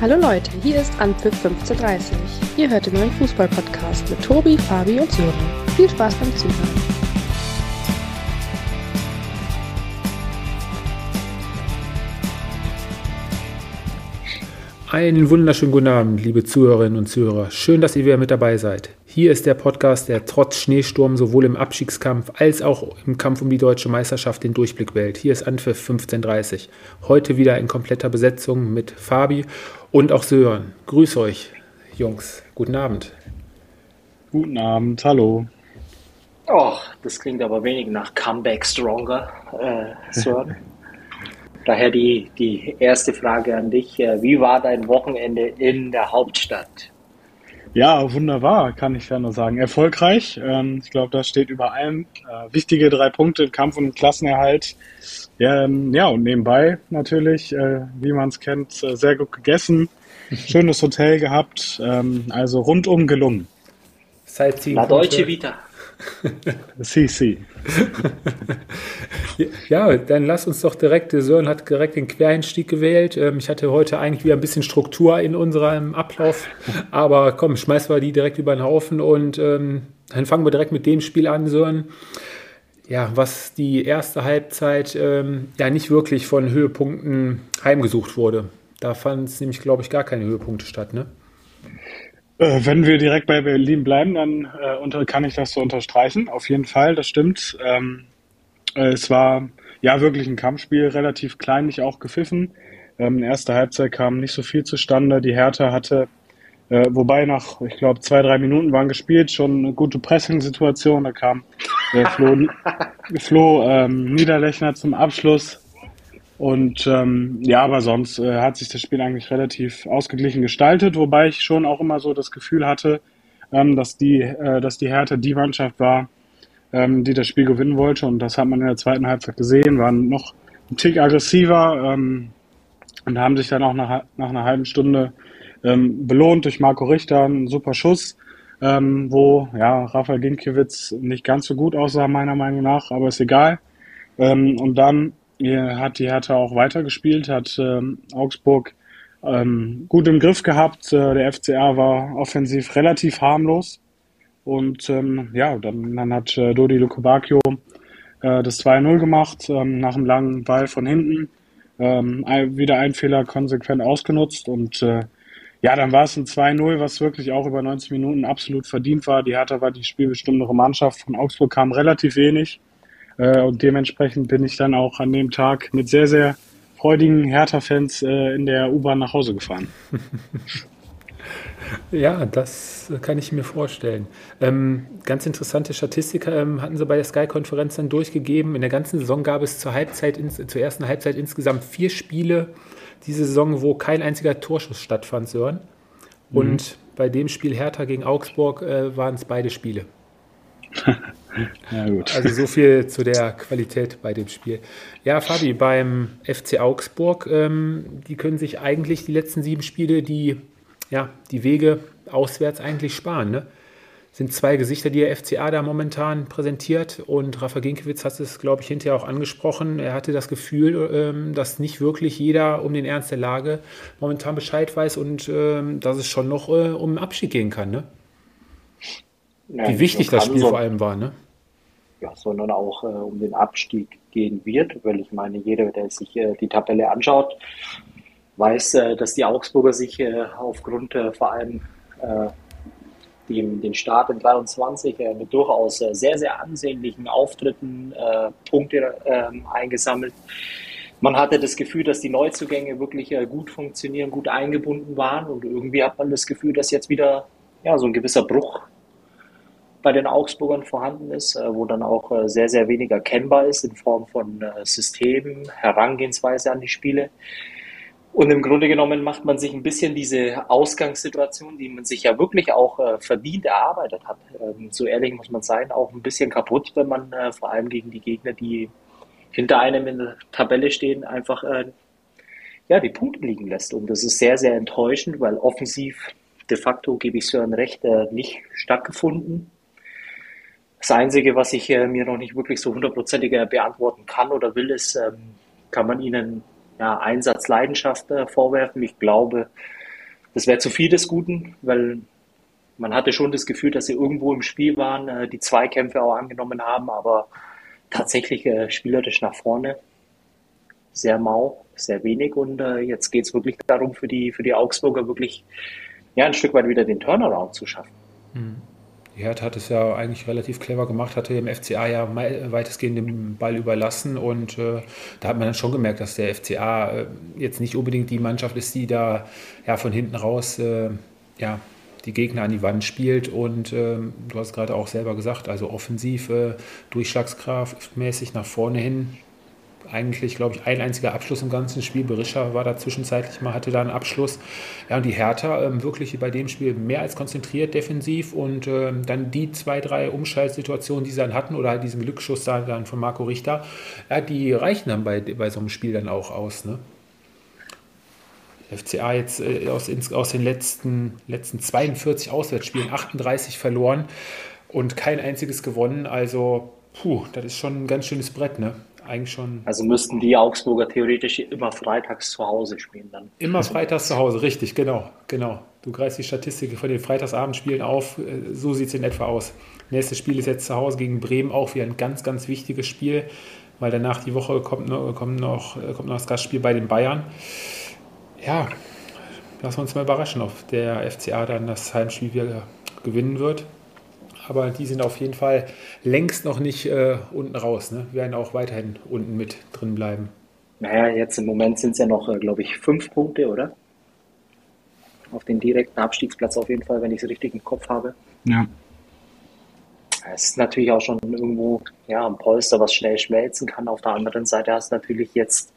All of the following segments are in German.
Hallo Leute, hier ist Anpfiff 1530. Ihr hört den neuen Fußball-Podcast mit Tobi, Fabi und Sören. Viel Spaß beim Zuhören. Einen wunderschönen guten Abend, liebe Zuhörerinnen und Zuhörer. Schön, dass ihr wieder mit dabei seid. Hier ist der Podcast, der trotz Schneesturm sowohl im Abstiegskampf als auch im Kampf um die deutsche Meisterschaft den Durchblick wählt. Hier ist Anpfiff 1530. Heute wieder in kompletter Besetzung mit Fabi und auch Sören. Grüß euch, Jungs. Guten Abend. Guten Abend, hallo. Och, das klingt aber wenig nach Comeback Stronger, äh, Sören. Daher die, die erste Frage an dich. Äh, wie war dein Wochenende in der Hauptstadt? Ja, wunderbar, kann ich ja nur sagen. Erfolgreich. Ähm, ich glaube, das steht über allem. Äh, wichtige drei Punkte im Kampf um Klassenerhalt. Ja, ähm, ja und nebenbei natürlich, äh, wie man es kennt, sehr gut gegessen. Schönes Hotel gehabt. Ähm, also rundum gelungen. Sightseeing. La Deutsche Vita. Si. ja, dann lass uns doch direkt, Sören hat direkt den Quereinstieg gewählt. Ähm, ich hatte heute eigentlich wieder ein bisschen Struktur in unserem Ablauf, aber komm, schmeißen wir die direkt über den Haufen und ähm, dann fangen wir direkt mit dem Spiel an, Sören. Ja, was die erste Halbzeit ähm, ja nicht wirklich von Höhepunkten heimgesucht wurde. Da fanden es nämlich, glaube ich, gar keine Höhepunkte statt, ne? Äh, wenn wir direkt bei Berlin bleiben, dann äh, unter, kann ich das so unterstreichen. Auf jeden Fall, das stimmt. Ähm, äh, es war ja wirklich ein Kampfspiel, relativ kleinlich auch gepfiffen. Ähm, erste Halbzeit kam nicht so viel zustande. Die Hertha hatte, äh, wobei nach, ich glaube, zwei, drei Minuten waren gespielt, schon eine gute Pressing-Situation. Da kam äh, Flo, Flo ähm, Niederlechner zum Abschluss und ähm, ja, aber sonst äh, hat sich das Spiel eigentlich relativ ausgeglichen gestaltet, wobei ich schon auch immer so das Gefühl hatte, ähm, dass die, äh, dass die Hertha die Mannschaft war, ähm, die das Spiel gewinnen wollte. Und das hat man in der zweiten Halbzeit gesehen, waren noch ein Tick aggressiver ähm, und haben sich dann auch nach, nach einer halben Stunde ähm, belohnt durch Marco Richter, ein super Schuss, ähm, wo ja Rafael Ginkiewicz nicht ganz so gut aussah, meiner Meinung nach, aber ist egal. Ähm, und dann hat die Hertha auch weitergespielt, hat ähm, Augsburg ähm, gut im Griff gehabt. Äh, der FCA war offensiv relativ harmlos. Und ähm, ja, dann, dann hat äh, Dodi Lukobakio äh, das 2-0 gemacht, ähm, nach einem langen Ball von hinten. Ähm, wieder ein Fehler konsequent ausgenutzt. Und äh, ja, dann war es ein 2-0, was wirklich auch über 90 Minuten absolut verdient war. Die Hertha war die spielbestimmendere Mannschaft. Von Augsburg kam relativ wenig. Äh, und dementsprechend bin ich dann auch an dem Tag mit sehr, sehr freudigen Hertha-Fans äh, in der U-Bahn nach Hause gefahren. Ja, das kann ich mir vorstellen. Ähm, ganz interessante Statistik ähm, hatten sie bei der Sky-Konferenz dann durchgegeben. In der ganzen Saison gab es zur, Halbzeit, ins, zur ersten Halbzeit insgesamt vier Spiele diese Saison, wo kein einziger Torschuss stattfand, Sören. Und mhm. bei dem Spiel Hertha gegen Augsburg äh, waren es beide Spiele. Also so viel zu der Qualität bei dem Spiel. Ja, Fabi, beim FC Augsburg, ähm, die können sich eigentlich die letzten sieben Spiele die, ja, die Wege auswärts eigentlich sparen. Ne? Sind zwei Gesichter, die der FCA da momentan präsentiert. Und Rafa Ginkiewicz hat es, glaube ich, hinterher auch angesprochen. Er hatte das Gefühl, ähm, dass nicht wirklich jeder um den Ernst der Lage momentan Bescheid weiß und ähm, dass es schon noch äh, um den Abschied gehen kann. Ne? Ja, Wie wichtig das Spiel so, vor allem war, ne? Ja, sondern auch äh, um den Abstieg gehen wird, weil ich meine, jeder, der sich äh, die Tabelle anschaut, weiß, äh, dass die Augsburger sich äh, aufgrund äh, vor allem äh, dem, den Start in 23 mit durchaus sehr, sehr ansehnlichen Auftritten Punkte ähm, eingesammelt. Man hatte das Gefühl, dass die Neuzugänge wirklich gut funktionieren, gut eingebunden waren und irgendwie hat man das Gefühl, dass jetzt wieder ja, so ein gewisser Bruch bei den Augsburgern vorhanden ist, äh, wo dann auch äh, sehr, sehr wenig erkennbar ist in Form von äh, Systemen, Herangehensweise an die Spiele. Und im Grunde genommen macht man sich ein bisschen diese Ausgangssituation, die man sich ja wirklich auch verdient erarbeitet hat, ähm, so ehrlich muss man sein, auch ein bisschen kaputt, wenn man vor allem gegen die Gegner, die hinter einem in der Tabelle stehen, einfach ja, die Punkte liegen lässt. Und das ist sehr, sehr enttäuschend, weil offensiv de facto, gebe ich Sören recht, nicht stattgefunden. Das Einzige, was ich äh, mir noch nicht wirklich so hundertprozentig beantworten kann oder will, ist, ähm, kann man ihnen ja, Einsatz, äh, vorwerfen. Ich glaube, das wäre zu viel des Guten, weil man hatte schon das Gefühl, dass sie irgendwo im Spiel waren, äh, die Zweikämpfe auch angenommen haben, aber tatsächlich äh, spielerisch nach vorne sehr mau, sehr wenig und äh, jetzt geht es wirklich darum, für die, für die Augsburger wirklich ja, ein Stück weit wieder den Turnaround zu schaffen. Mhm. Hertha hat es ja eigentlich relativ clever gemacht, hatte im FCA ja weitestgehend den Ball überlassen und äh, da hat man dann schon gemerkt, dass der FCA äh, jetzt nicht unbedingt die Mannschaft ist, die da ja von hinten raus äh, ja, die Gegner an die Wand spielt und ähm, du hast gerade auch selber gesagt, also offensiv, äh, durchschlagskraftmäßig nach vorne hin eigentlich, glaube ich, ein einziger Abschluss im ganzen Spiel. Berisha war da zwischenzeitlich mal, hatte da einen Abschluss. Ja, und die Hertha ähm, wirklich bei dem Spiel mehr als konzentriert defensiv und ähm, dann die zwei, drei Umschaltsituationen, die sie dann hatten oder halt diesen Glücksschuss dann von Marco Richter, ja, die reichen dann bei, bei so einem Spiel dann auch aus. Ne? FCA jetzt äh, aus, aus den letzten, letzten 42 Auswärtsspielen 38 verloren und kein einziges gewonnen. Also, puh, das ist schon ein ganz schönes Brett, ne? Eigentlich schon. Also müssten die Augsburger theoretisch immer freitags zu Hause spielen dann. Immer freitags zu Hause, richtig, genau, genau. Du greifst die Statistik von den Freitagsabendspielen auf, äh, so sieht es in etwa aus. Nächstes Spiel ist jetzt zu Hause gegen Bremen, auch wieder ein ganz, ganz wichtiges Spiel, weil danach die Woche kommt noch, kommt noch, äh, kommt noch das Gastspiel bei den Bayern. Ja, lassen wir uns mal überraschen, ob der FCA dann das Heimspiel wieder gewinnen wird aber die sind auf jeden Fall längst noch nicht äh, unten raus. Ne? Wir werden auch weiterhin unten mit drin bleiben. Naja, jetzt im Moment sind es ja noch, äh, glaube ich, fünf Punkte, oder? Auf den direkten Abstiegsplatz auf jeden Fall, wenn ich es richtig im Kopf habe. Ja. Es ist natürlich auch schon irgendwo ja, ein Polster, was schnell schmelzen kann. Auf der anderen Seite hast du natürlich jetzt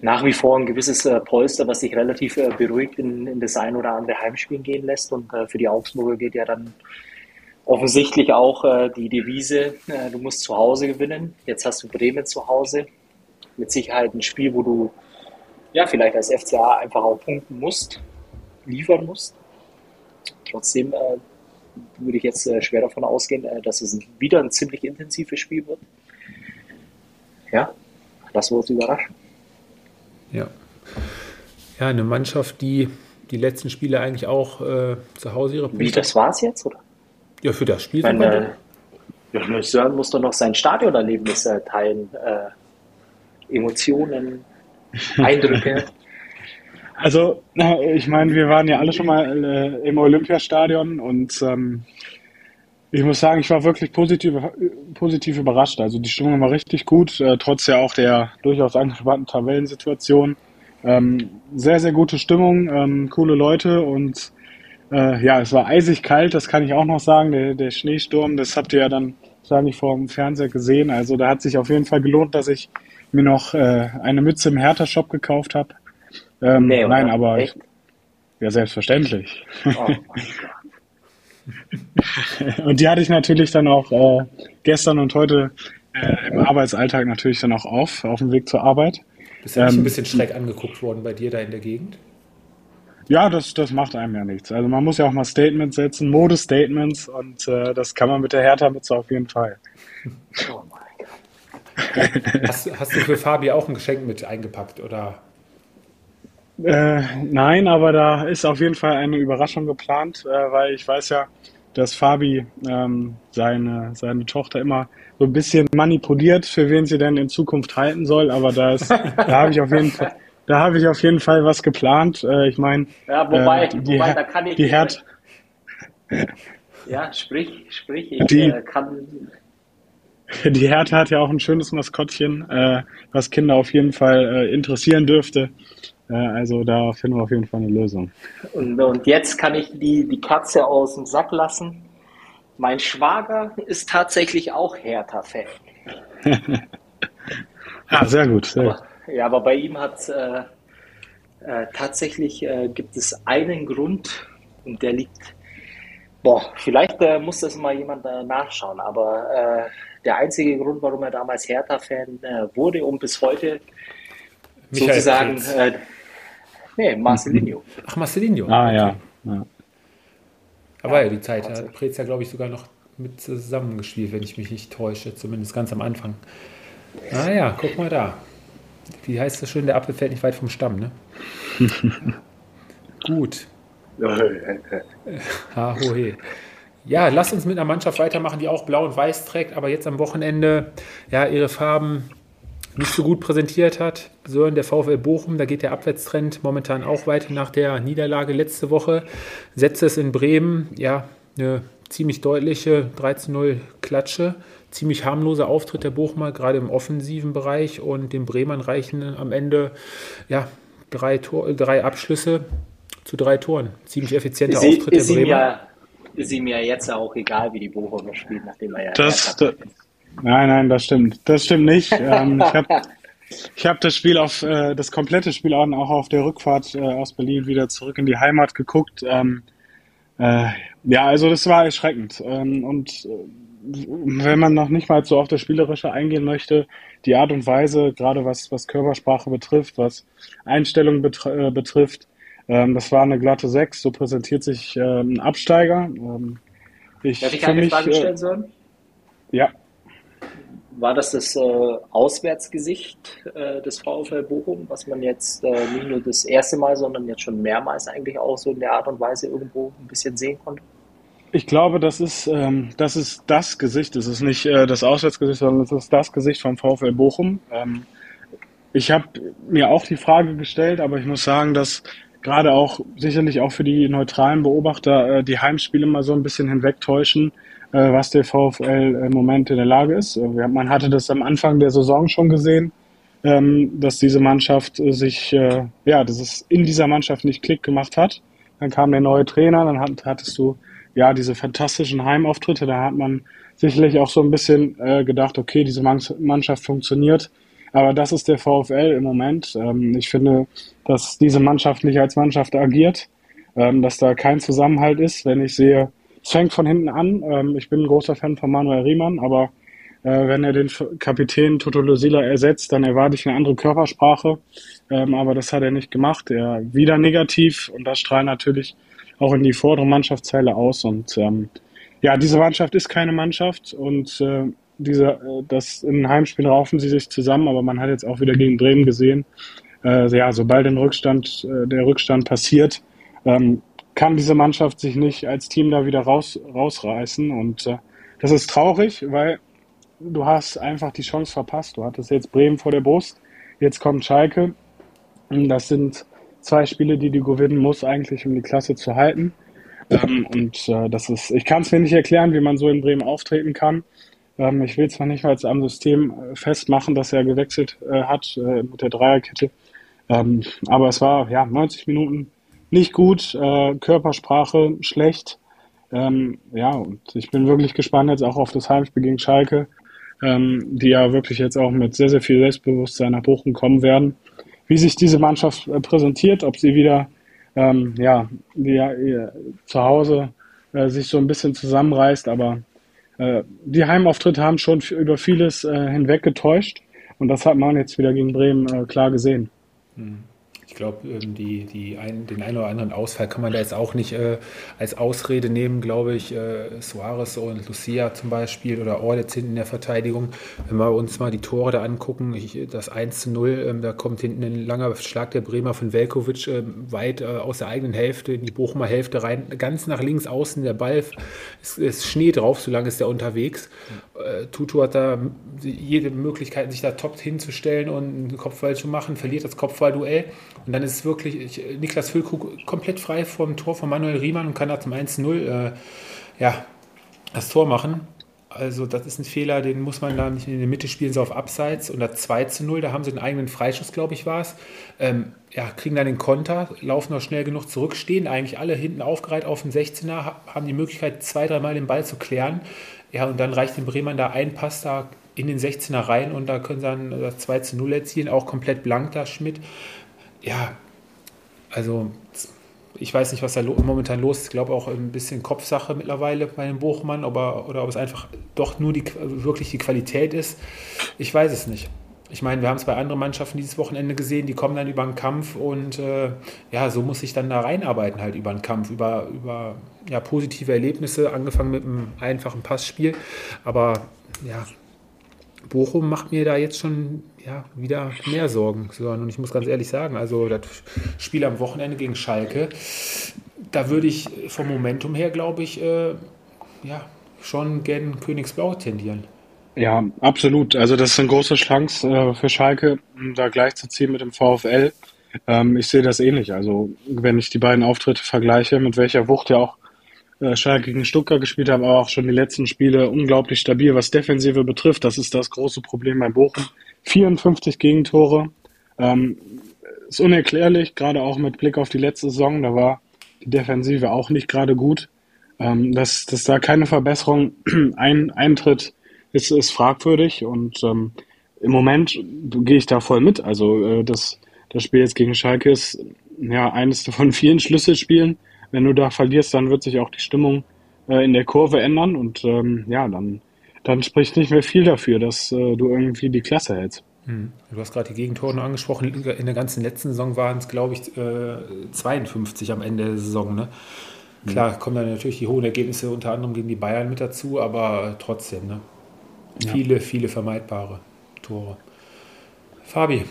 nach wie vor ein gewisses äh, Polster, was sich relativ äh, beruhigt in, in das ein oder andere Heimspielen gehen lässt. Und äh, für die Augsburger geht ja dann offensichtlich auch äh, die Devise, äh, du musst zu Hause gewinnen. Jetzt hast du Bremen zu Hause. Mit Sicherheit ein Spiel, wo du ja vielleicht als FCA einfach auch punkten musst, liefern musst. Trotzdem äh, würde ich jetzt äh, schwer davon ausgehen, äh, dass es wieder ein ziemlich intensives Spiel wird. Ja, lassen wir uns überraschen. Ja. Ja, eine Mannschaft, die die letzten Spiele eigentlich auch äh, zu Hause ihre Punkte. Wie, das war's jetzt, oder? Ja, für das Spiel. Meine, ja, Sören muss doch noch sein Stadionerlebnis äh, teilen. Äh, Emotionen, Eindrücke. Also, ich meine, wir waren ja alle schon mal äh, im Olympiastadion und ähm, ich muss sagen, ich war wirklich positiv, positiv überrascht. Also die Stimmung war richtig gut, äh, trotz ja auch der durchaus angespannten Tabellensituation. Ähm, sehr, sehr gute Stimmung, ähm, coole Leute und äh, ja, es war eisig kalt, das kann ich auch noch sagen. Der, der Schneesturm, das habt ihr ja dann wahrscheinlich vor dem Fernseher gesehen. Also da hat sich auf jeden Fall gelohnt, dass ich mir noch äh, eine Mütze im Hertha-Shop gekauft habe. Ähm, nee, nein, aber ich, ja, selbstverständlich. Oh und die hatte ich natürlich dann auch äh, gestern und heute äh, im Arbeitsalltag natürlich dann auch auf, auf dem Weg zur Arbeit. Bist du ähm, nicht ein bisschen schräg angeguckt worden bei dir da in der Gegend? Ja, das, das macht einem ja nichts. Also man muss ja auch mal Statements setzen, Modestatements und äh, das kann man mit der Hertha-Mütze auf jeden Fall. Oh mein Gott. hast, hast, du für Fabi auch ein Geschenk mit eingepackt oder? Äh, nein, aber da ist auf jeden Fall eine Überraschung geplant, äh, weil ich weiß ja, dass Fabi ähm, seine, seine Tochter immer so ein bisschen manipuliert, für wen sie denn in Zukunft halten soll. Aber da, ist, da habe ich auf jeden Fall, da habe ich auf jeden Fall was geplant. Äh, ich meine, ja, wobei, äh, die, wobei, da kann ich die Herd. Ja, sprich, sprich. Ich die, äh, kann. Die Hertha hat ja auch ein schönes Maskottchen, äh, was Kinder auf jeden Fall äh, interessieren dürfte. Äh, also da finden wir auf jeden Fall eine Lösung. Und, und jetzt kann ich die, die Katze aus dem Sack lassen. Mein Schwager ist tatsächlich auch Hertha-Fan. ah, sehr gut. Sehr gut. Ja, aber bei ihm hat äh, äh, tatsächlich äh, gibt es einen Grund und der liegt, boah, vielleicht äh, muss das mal jemand äh, nachschauen, aber äh, der einzige Grund, warum er damals Hertha-Fan wurde und bis heute Michael sozusagen, nee, Marcelinho. Ach, Marcelinho. Ah, ja. ja. Aber ja, die Zeit hat Prez ja, glaube ich, sogar noch mit zusammengespielt, wenn ich mich nicht täusche, zumindest ganz am Anfang. Ah ja, guck mal da wie heißt das schön, der Apfel fällt nicht weit vom Stamm, ne? Gut. ha, hohe. Ja, lasst uns mit einer Mannschaft weitermachen, die auch blau und weiß trägt, aber jetzt am Wochenende ja ihre Farben nicht so gut präsentiert hat. Sören, der VfL Bochum, da geht der Abwärtstrend momentan auch weiter nach der Niederlage letzte Woche. Setzt es in Bremen, ja, eine ziemlich deutliche 13-0 Klatsche. Ziemlich harmloser Auftritt der Bochumer, gerade im offensiven Bereich. Und den Bremern reichen am Ende ja, drei, Tor, drei Abschlüsse zu drei Toren. Ziemlich effizienter Sie, Auftritt der Bremer. Ja, ist ihm ja jetzt auch egal, wie die Bochumer spielt, nachdem er ja. Das, das, nein, nein, das stimmt. Das stimmt nicht. ähm, ich habe ich hab das Spiel auf, äh, das komplette Spiel auch auf der Rückfahrt äh, aus Berlin wieder zurück in die Heimat geguckt. Ähm, äh, ja, also das war erschreckend. Ähm, und äh, wenn man noch nicht mal so auf das Spielerische eingehen möchte, die Art und Weise, gerade was, was Körpersprache betrifft, was Einstellung betr äh, betrifft, ähm, das war eine glatte 6, so präsentiert sich äh, ein Absteiger. Ähm, ich Darf ich eine mich, Frage stellen sollen? Ja. War das das äh, Auswärtsgesicht äh, des VfL Bochum, was man jetzt äh, nicht nur das erste Mal, sondern jetzt schon mehrmals eigentlich auch so in der Art und Weise irgendwo ein bisschen sehen konnte? Ich glaube, das ist, ähm, das ist das Gesicht. Es ist nicht äh, das Auswärtsgesicht, sondern es ist das Gesicht vom VfL Bochum. Ähm, ich habe mir auch die Frage gestellt, aber ich muss sagen, dass gerade auch sicherlich auch für die neutralen Beobachter äh, die Heimspiele mal so ein bisschen hinwegtäuschen, äh, was der VfL im Moment in der Lage ist. Äh, man hatte das am Anfang der Saison schon gesehen, ähm, dass diese Mannschaft äh, sich, äh, ja, dass es in dieser Mannschaft nicht Klick gemacht hat. Dann kam der neue Trainer, dann hat, hattest du ja diese fantastischen Heimauftritte. Da hat man sicherlich auch so ein bisschen äh, gedacht, okay, diese Mannschaft funktioniert. Aber das ist der VfL im Moment. Ähm, ich finde, dass diese Mannschaft nicht als Mannschaft agiert, ähm, dass da kein Zusammenhalt ist. Wenn ich sehe, es fängt von hinten an. Ähm, ich bin ein großer Fan von Manuel Riemann, aber äh, wenn er den Kapitän Toto Losila ersetzt, dann erwarte ich eine andere Körpersprache. Ähm, aber das hat er nicht gemacht. Er wieder negativ und das strahlt natürlich auch in die vordere Mannschaftsteile aus. Und ähm, ja, diese Mannschaft ist keine Mannschaft und äh, diese, äh, das in Heimspiel raufen sie sich zusammen, aber man hat jetzt auch wieder gegen Bremen gesehen, äh, ja, sobald ein Rückstand, äh, der Rückstand passiert, ähm, kann diese Mannschaft sich nicht als Team da wieder raus, rausreißen. Und äh, das ist traurig, weil du hast einfach die Chance verpasst. Du hattest jetzt Bremen vor der Brust, jetzt kommt Schalke. Das sind zwei Spiele, die du gewinnen musst, eigentlich, um die Klasse zu halten. Ähm, und äh, das ist, ich kann es mir nicht erklären, wie man so in Bremen auftreten kann. Ähm, ich will zwar nicht mal am System äh, festmachen, dass er gewechselt äh, hat äh, mit der Dreierkette, ähm, aber es war ja 90 Minuten nicht gut, äh, Körpersprache schlecht. Ähm, ja, und ich bin wirklich gespannt jetzt auch auf das Heimspiel gegen Schalke, ähm, die ja wirklich jetzt auch mit sehr, sehr viel Selbstbewusstsein nach Bochum kommen werden. Wie sich diese Mannschaft äh, präsentiert, ob sie wieder ähm, ja, äh, zu Hause äh, sich so ein bisschen zusammenreißt, aber äh, die Heimauftritte haben schon über vieles äh, hinweg getäuscht und das hat man jetzt wieder gegen Bremen äh, klar gesehen. Mhm glaube, ähm, die, die ein, den einen oder anderen Ausfall kann man da jetzt auch nicht äh, als Ausrede nehmen, glaube ich. Äh, Suarez und Lucia zum Beispiel oder Orlitz hinten in der Verteidigung. Wenn wir uns mal die Tore da angucken, ich, das 1 zu 0, ähm, da kommt hinten ein langer Schlag der Bremer von Velkovic äh, weit äh, aus der eigenen Hälfte in die Bochumer Hälfte rein, ganz nach links außen. Der Ball, es ist Schnee drauf, so lange ist der unterwegs. Äh, Tutu hat da jede Möglichkeit, sich da top hinzustellen und einen Kopfball zu machen, verliert das Kopfballduell und dann ist wirklich ich, Niklas Füllkrug komplett frei vom Tor von Manuel Riemann und kann da zum 1-0 äh, ja, das Tor machen. Also das ist ein Fehler, den muss man da nicht in der Mitte spielen, so auf Abseits. Und das 2 0, da haben sie einen eigenen Freischuss, glaube ich, war es. Ähm, ja, kriegen dann den Konter, laufen noch schnell genug zurück, stehen eigentlich alle hinten aufgereiht auf dem 16er, haben die Möglichkeit, zwei, dreimal den Ball zu klären. Ja, und dann reicht den Bremern da ein Pass da in den 16er rein und da können sie dann das 2 0 erzielen, auch komplett blank da Schmidt ja, also ich weiß nicht, was da momentan los ist. Ich glaube auch ein bisschen Kopfsache mittlerweile bei dem Bochmann, aber, oder ob es einfach doch nur die, wirklich die Qualität ist. Ich weiß es nicht. Ich meine, wir haben es bei anderen Mannschaften dieses Wochenende gesehen, die kommen dann über einen Kampf und äh, ja, so muss ich dann da reinarbeiten, halt über einen Kampf, über, über ja, positive Erlebnisse, angefangen mit einem einfachen Passspiel. Aber ja, Bochum macht mir da jetzt schon ja, wieder mehr Sorgen. Und ich muss ganz ehrlich sagen, also das Spiel am Wochenende gegen Schalke, da würde ich vom Momentum her, glaube ich, äh, ja, schon gern Königsblau tendieren. Ja, absolut. Also das ist eine große Chance äh, für Schalke, da gleichzuziehen mit dem VfL. Ähm, ich sehe das ähnlich. Also wenn ich die beiden Auftritte vergleiche, mit welcher Wucht ja auch Schalke gegen Stuttgart gespielt haben, aber auch schon die letzten Spiele unglaublich stabil, was Defensive betrifft. Das ist das große Problem bei Bochum. 54 Gegentore. Ähm, ist unerklärlich, gerade auch mit Blick auf die letzte Saison. Da war die Defensive auch nicht gerade gut. Ähm, dass, dass da keine Verbesserung ein, eintritt, ist, ist fragwürdig und ähm, im Moment gehe ich da voll mit. Also äh, das, das Spiel jetzt gegen Schalke ist ja eines von vielen Schlüsselspielen. Wenn du da verlierst, dann wird sich auch die Stimmung äh, in der Kurve ändern und ähm, ja, dann, dann spricht nicht mehr viel dafür, dass äh, du irgendwie die Klasse hältst. Hm. Du hast gerade die Gegentore angesprochen. In der ganzen letzten Saison waren es, glaube ich, äh, 52 am Ende der Saison. Ne? Klar, kommen dann natürlich die hohen Ergebnisse unter anderem gegen die Bayern mit dazu, aber trotzdem, ne? Ja. Viele, viele vermeidbare Tore. Fabi,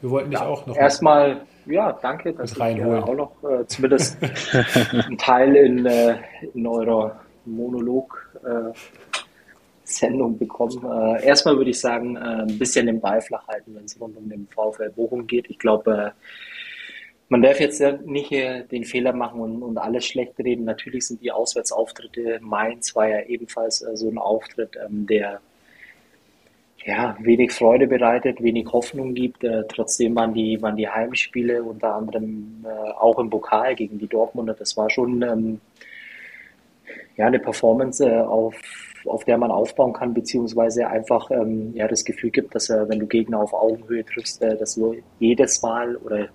wir wollten dich ja, auch noch. Erstmal, ja, danke, dass ich äh, auch noch äh, zumindest einen Teil in, äh, in eurer Monolog-Sendung äh, bekommen. Äh, erstmal würde ich sagen, äh, ein bisschen den Ball flach halten, wenn es rund um den VfL Bochum geht. Ich glaube, man darf jetzt nicht den Fehler machen und, und, alles schlecht reden. Natürlich sind die Auswärtsauftritte, Mainz war ja ebenfalls so ein Auftritt, ähm, der ja, wenig Freude bereitet, wenig Hoffnung gibt. Äh, trotzdem waren die, waren die Heimspiele unter anderem äh, auch im Pokal gegen die Dortmunder. Das war schon ähm, ja, eine Performance, äh, auf, auf der man aufbauen kann, beziehungsweise einfach ähm, ja, das Gefühl gibt, dass äh, wenn du Gegner auf Augenhöhe triffst, äh, dass du jedes Mal oder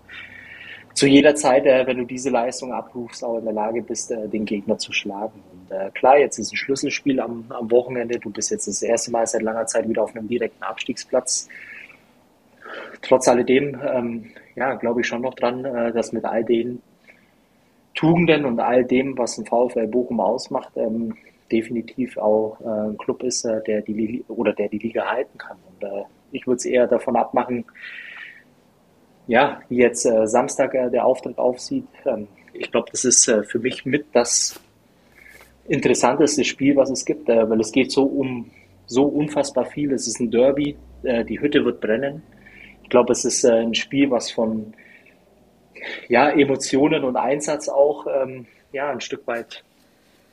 zu jeder Zeit, äh, wenn du diese Leistung abrufst, auch in der Lage bist, den Gegner zu schlagen. Äh, klar, jetzt ist ein Schlüsselspiel am, am Wochenende. Du bist jetzt das erste Mal seit langer Zeit wieder auf einem direkten Abstiegsplatz. Trotz alledem, ähm, ja, glaube ich schon noch dran, äh, dass mit all den Tugenden und all dem, was ein VfL Bochum ausmacht, ähm, definitiv auch äh, ein Club ist, äh, der die oder der die Liga halten kann. Und äh, ich würde es eher davon abmachen, ja, wie jetzt äh, Samstag äh, der Auftritt aufsieht. Ähm, ich glaube, das ist äh, für mich mit das interessanteste Spiel, was es gibt, äh, weil es geht so um so unfassbar viel. Es ist ein Derby, äh, die Hütte wird brennen. Ich glaube, es ist äh, ein Spiel, was von ja, Emotionen und Einsatz auch ähm, ja, ein Stück weit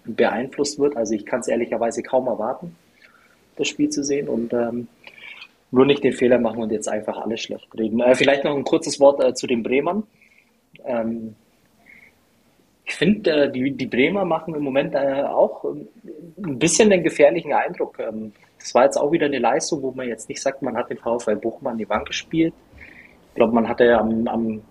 beeinflusst wird. Also ich kann es ehrlicherweise kaum erwarten, das Spiel zu sehen. Und ähm, nur nicht den Fehler machen und jetzt einfach alles schlecht reden. Äh, vielleicht noch ein kurzes Wort äh, zu den Bremern. Ähm, ich finde, äh, die, die Bremer machen im Moment äh, auch ein bisschen den gefährlichen Eindruck. Ähm, das war jetzt auch wieder eine Leistung, wo man jetzt nicht sagt, man hat den VfL Bochum an die Wand gespielt. Ich glaube, man hatte am, am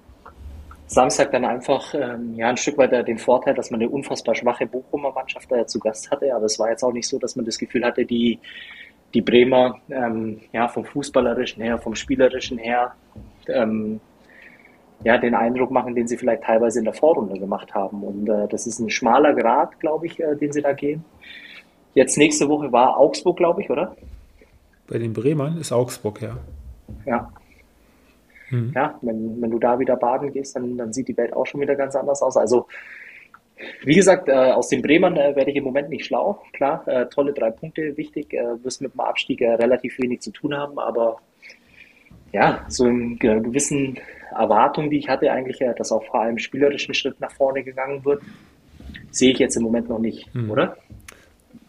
Samstag dann einfach ähm, ja, ein Stück weit den Vorteil, dass man eine unfassbar schwache Bochumer Mannschaft da zu Gast hatte. Aber es war jetzt auch nicht so, dass man das Gefühl hatte, die die Bremer ähm, ja, vom Fußballerischen her, vom Spielerischen her ähm, ja, den Eindruck machen, den sie vielleicht teilweise in der Vorrunde gemacht haben. Und äh, das ist ein schmaler Grad, glaube ich, äh, den sie da gehen. Jetzt nächste Woche war Augsburg, glaube ich, oder? Bei den Bremern ist Augsburg, ja. Ja. Mhm. Ja, wenn, wenn du da wieder baden gehst, dann, dann sieht die Welt auch schon wieder ganz anders aus. Also wie gesagt, äh, aus den Bremern äh, werde ich im Moment nicht schlau. Klar, äh, tolle drei Punkte, wichtig. Äh, wirst mit dem Abstieg äh, relativ wenig zu tun haben, aber ja, so in gewissen Erwartungen, die ich hatte, eigentlich, äh, dass auch vor allem spielerischen Schritt nach vorne gegangen wird, sehe ich jetzt im Moment noch nicht, hm. oder?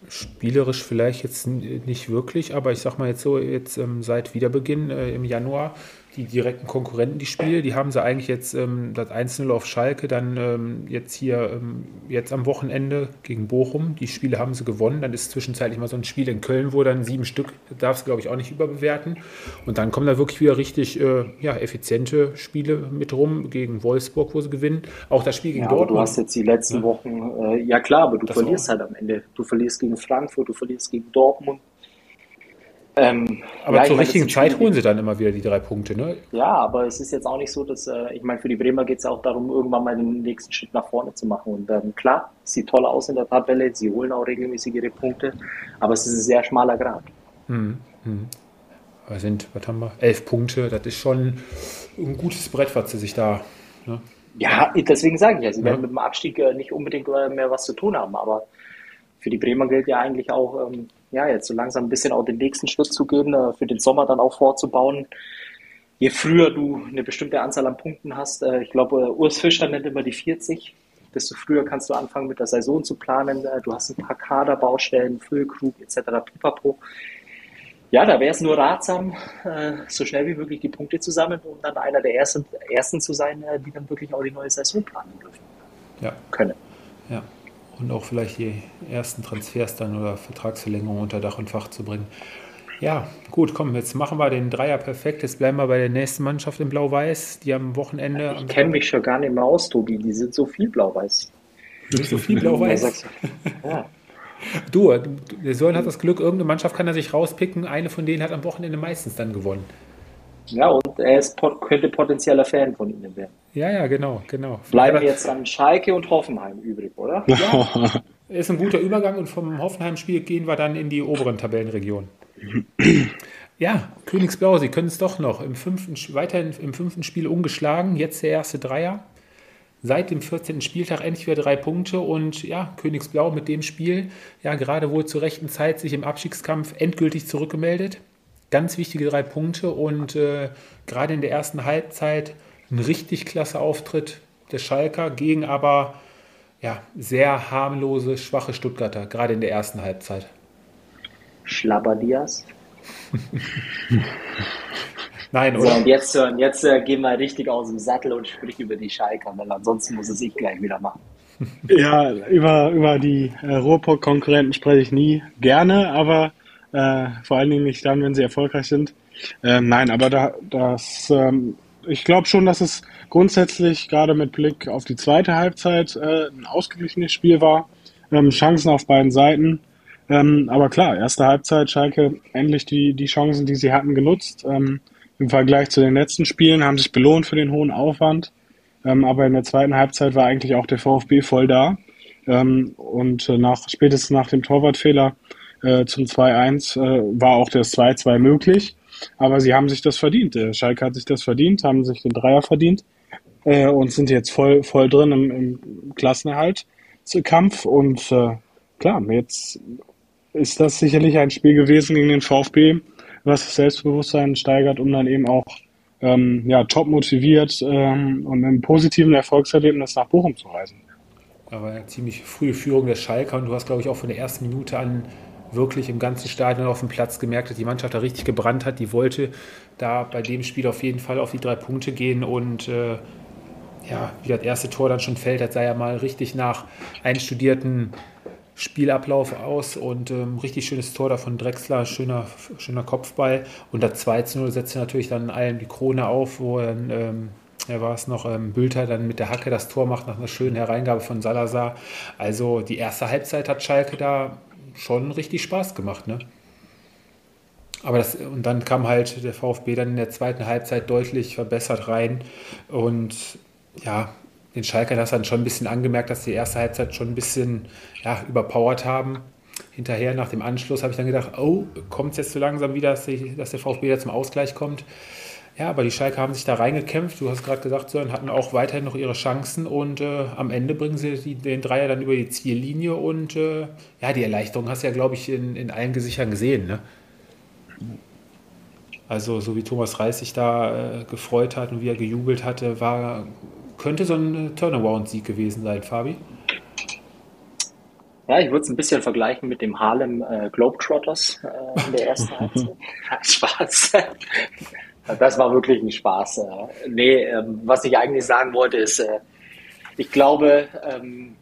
Spielerisch vielleicht jetzt nicht wirklich, aber ich sag mal jetzt so, jetzt ähm, seit Wiederbeginn äh, im Januar die direkten Konkurrenten die Spiele. Die haben sie eigentlich jetzt ähm, das 1-0 auf Schalke, dann ähm, jetzt hier ähm, jetzt am Wochenende gegen Bochum. Die Spiele haben sie gewonnen. Dann ist zwischenzeitlich mal so ein Spiel in Köln, wo dann sieben Stück, darfst du glaube ich auch nicht überbewerten. Und dann kommen da wirklich wieder richtig äh, ja, effiziente Spiele mit rum gegen Wolfsburg, wo sie gewinnen. Auch das Spiel gegen ja, Dortmund. du hast jetzt die letzten Wochen, äh, ja klar, aber du das verlierst halt am Ende. Du verlierst gegen Frankfurt, du verlierst gegen Dortmund. Ähm, aber ja, zur richtigen meine, Zeit holen sie dann immer wieder die drei Punkte, ne? Ja, aber es ist jetzt auch nicht so, dass, äh, ich meine, für die Bremer geht es ja auch darum, irgendwann mal den nächsten Schritt nach vorne zu machen. Und ähm, klar, sieht toll aus in der Tabelle, sie holen auch regelmäßig ihre Punkte, aber es ist ein sehr schmaler Grad. Hm, Hm. Wir sind, was haben wir? Elf Punkte, das ist schon ein gutes Brett, was sie sich da. Ne? Ja, deswegen sage ich ja, sie werden mit dem Abstieg äh, nicht unbedingt mehr was zu tun haben, aber für die Bremer gilt ja eigentlich auch, ähm, ja, jetzt so langsam ein bisschen auch den nächsten Schritt zu gehen, äh, für den Sommer dann auch vorzubauen. Je früher du eine bestimmte Anzahl an Punkten hast, äh, ich glaube, Urs Fischer nennt immer die 40, desto früher kannst du anfangen mit der Saison zu planen. Du hast ein paar Kaderbaustellen, Füllkrug etc. Pipapo ja, da wäre es nur ratsam, äh, so schnell wie möglich die Punkte zu sammeln, um dann einer der ersten, ersten zu sein, äh, die dann wirklich auch die neue Saison planen dürfen. Ja. Können. Ja. Und auch vielleicht die ersten Transfers dann oder Vertragsverlängerungen unter Dach und Fach zu bringen. Ja, gut, komm, jetzt machen wir den Dreier perfekt. Jetzt bleiben wir bei der nächsten Mannschaft in Blau-Weiß, die am Wochenende. Ich kenne mich schon gar nicht mehr aus, Tobi. Die sind so viel Blau-Weiß. So viel Blau-Weiß? Ja. Du, der Sören hat das Glück, irgendeine Mannschaft kann er sich rauspicken. Eine von denen hat am Wochenende meistens dann gewonnen. Ja, und er ist, könnte potenzieller Fan von ihnen werden. Ja, ja, genau, genau. Bleiben jetzt an Schalke und Hoffenheim übrig, oder? Ja, ist ein guter Übergang und vom Hoffenheim-Spiel gehen wir dann in die oberen Tabellenregionen. Ja, Königsblau, sie können es doch noch. Im fünften, weiterhin im fünften Spiel ungeschlagen, jetzt der erste Dreier seit dem 14. Spieltag endlich wieder drei Punkte und ja, Königsblau mit dem Spiel, ja, gerade wohl zur rechten Zeit sich im Abstiegskampf endgültig zurückgemeldet. Ganz wichtige drei Punkte und äh, gerade in der ersten Halbzeit ein richtig klasse Auftritt der Schalker gegen aber ja, sehr harmlose, schwache Stuttgarter, gerade in der ersten Halbzeit. Schlabberdias. Nein, oder? So, und jetzt, und jetzt äh, gehen wir richtig aus dem Sattel und sprechen über die Schalker, weil ansonsten muss es ich gleich wieder machen. Ja, über, über die äh, Ruhrpott-Konkurrenten spreche ich nie gerne, aber äh, vor allen Dingen nicht dann, wenn sie erfolgreich sind. Ähm, nein, aber da, das, ähm, ich glaube schon, dass es grundsätzlich gerade mit Blick auf die zweite Halbzeit äh, ein ausgeglichenes Spiel war. Ähm, Chancen auf beiden Seiten. Ähm, aber klar, erste Halbzeit, Schalke endlich die, die Chancen, die sie hatten, genutzt. Ähm, im Vergleich zu den letzten Spielen, haben sich belohnt für den hohen Aufwand. Ähm, aber in der zweiten Halbzeit war eigentlich auch der VfB voll da. Und äh, nach, spätestens nach dem Torwartfehler äh, zum 2-1 äh, war auch das 2-2 möglich. Aber sie haben sich das verdient. Der Schalke hat sich das verdient, haben sich den Dreier verdient äh, und sind jetzt voll, voll drin im, im Klassenerhaltskampf. Und äh, klar, jetzt ist das sicherlich ein Spiel gewesen gegen den VfB, was das Selbstbewusstsein steigert, um dann eben auch ähm, ja, top motiviert ähm, und mit einem positiven Erfolgserlebnis nach Bochum zu reisen. Aber eine ziemlich frühe Führung der Schalker und du hast, glaube ich, auch von der ersten Minute an wirklich im ganzen Stadion auf dem Platz gemerkt, dass die Mannschaft da richtig gebrannt hat. Die wollte da bei dem Spiel auf jeden Fall auf die drei Punkte gehen und äh, ja, wie das erste Tor dann schon fällt, das sah ja mal richtig nach einstudierten Spielablauf aus und ähm, richtig schönes Tor da von Drexler, schöner, schöner Kopfball. Und das 2 zu 0 setzt natürlich dann allen die Krone auf, wo dann, ähm, ja, war es noch, ähm, Bülter dann mit der Hacke das Tor macht nach einer schönen Hereingabe von Salazar. Also die erste Halbzeit hat Schalke da schon richtig Spaß gemacht, ne? Aber das, und dann kam halt der VfB dann in der zweiten Halbzeit deutlich verbessert rein. Und ja, den Schalkern hast du dann schon ein bisschen angemerkt, dass die erste Halbzeit schon ein bisschen ja, überpowert haben. Hinterher nach dem Anschluss habe ich dann gedacht, oh, kommt es jetzt so langsam wieder, dass, die, dass der VfB wieder zum Ausgleich kommt. Ja, aber die Schalke haben sich da reingekämpft. Du hast gerade gesagt, Sören hatten auch weiterhin noch ihre Chancen und äh, am Ende bringen sie die, den Dreier dann über die Ziellinie und äh, ja, die Erleichterung hast du ja, glaube ich, in, in allen Gesichtern gesehen. Ne? Also, so wie Thomas Reis sich da äh, gefreut hat und wie er gejubelt hatte, war könnte so ein äh, Turnaround-Sieg gewesen sein, Fabi. Ja, ich würde es ein bisschen vergleichen mit dem Harlem äh, Globetrotters äh, in der ersten Halbzeit. Spaß. Das war wirklich ein Spaß. Äh. Nee, ähm, was ich eigentlich sagen wollte, ist, äh, ich glaube, ähm,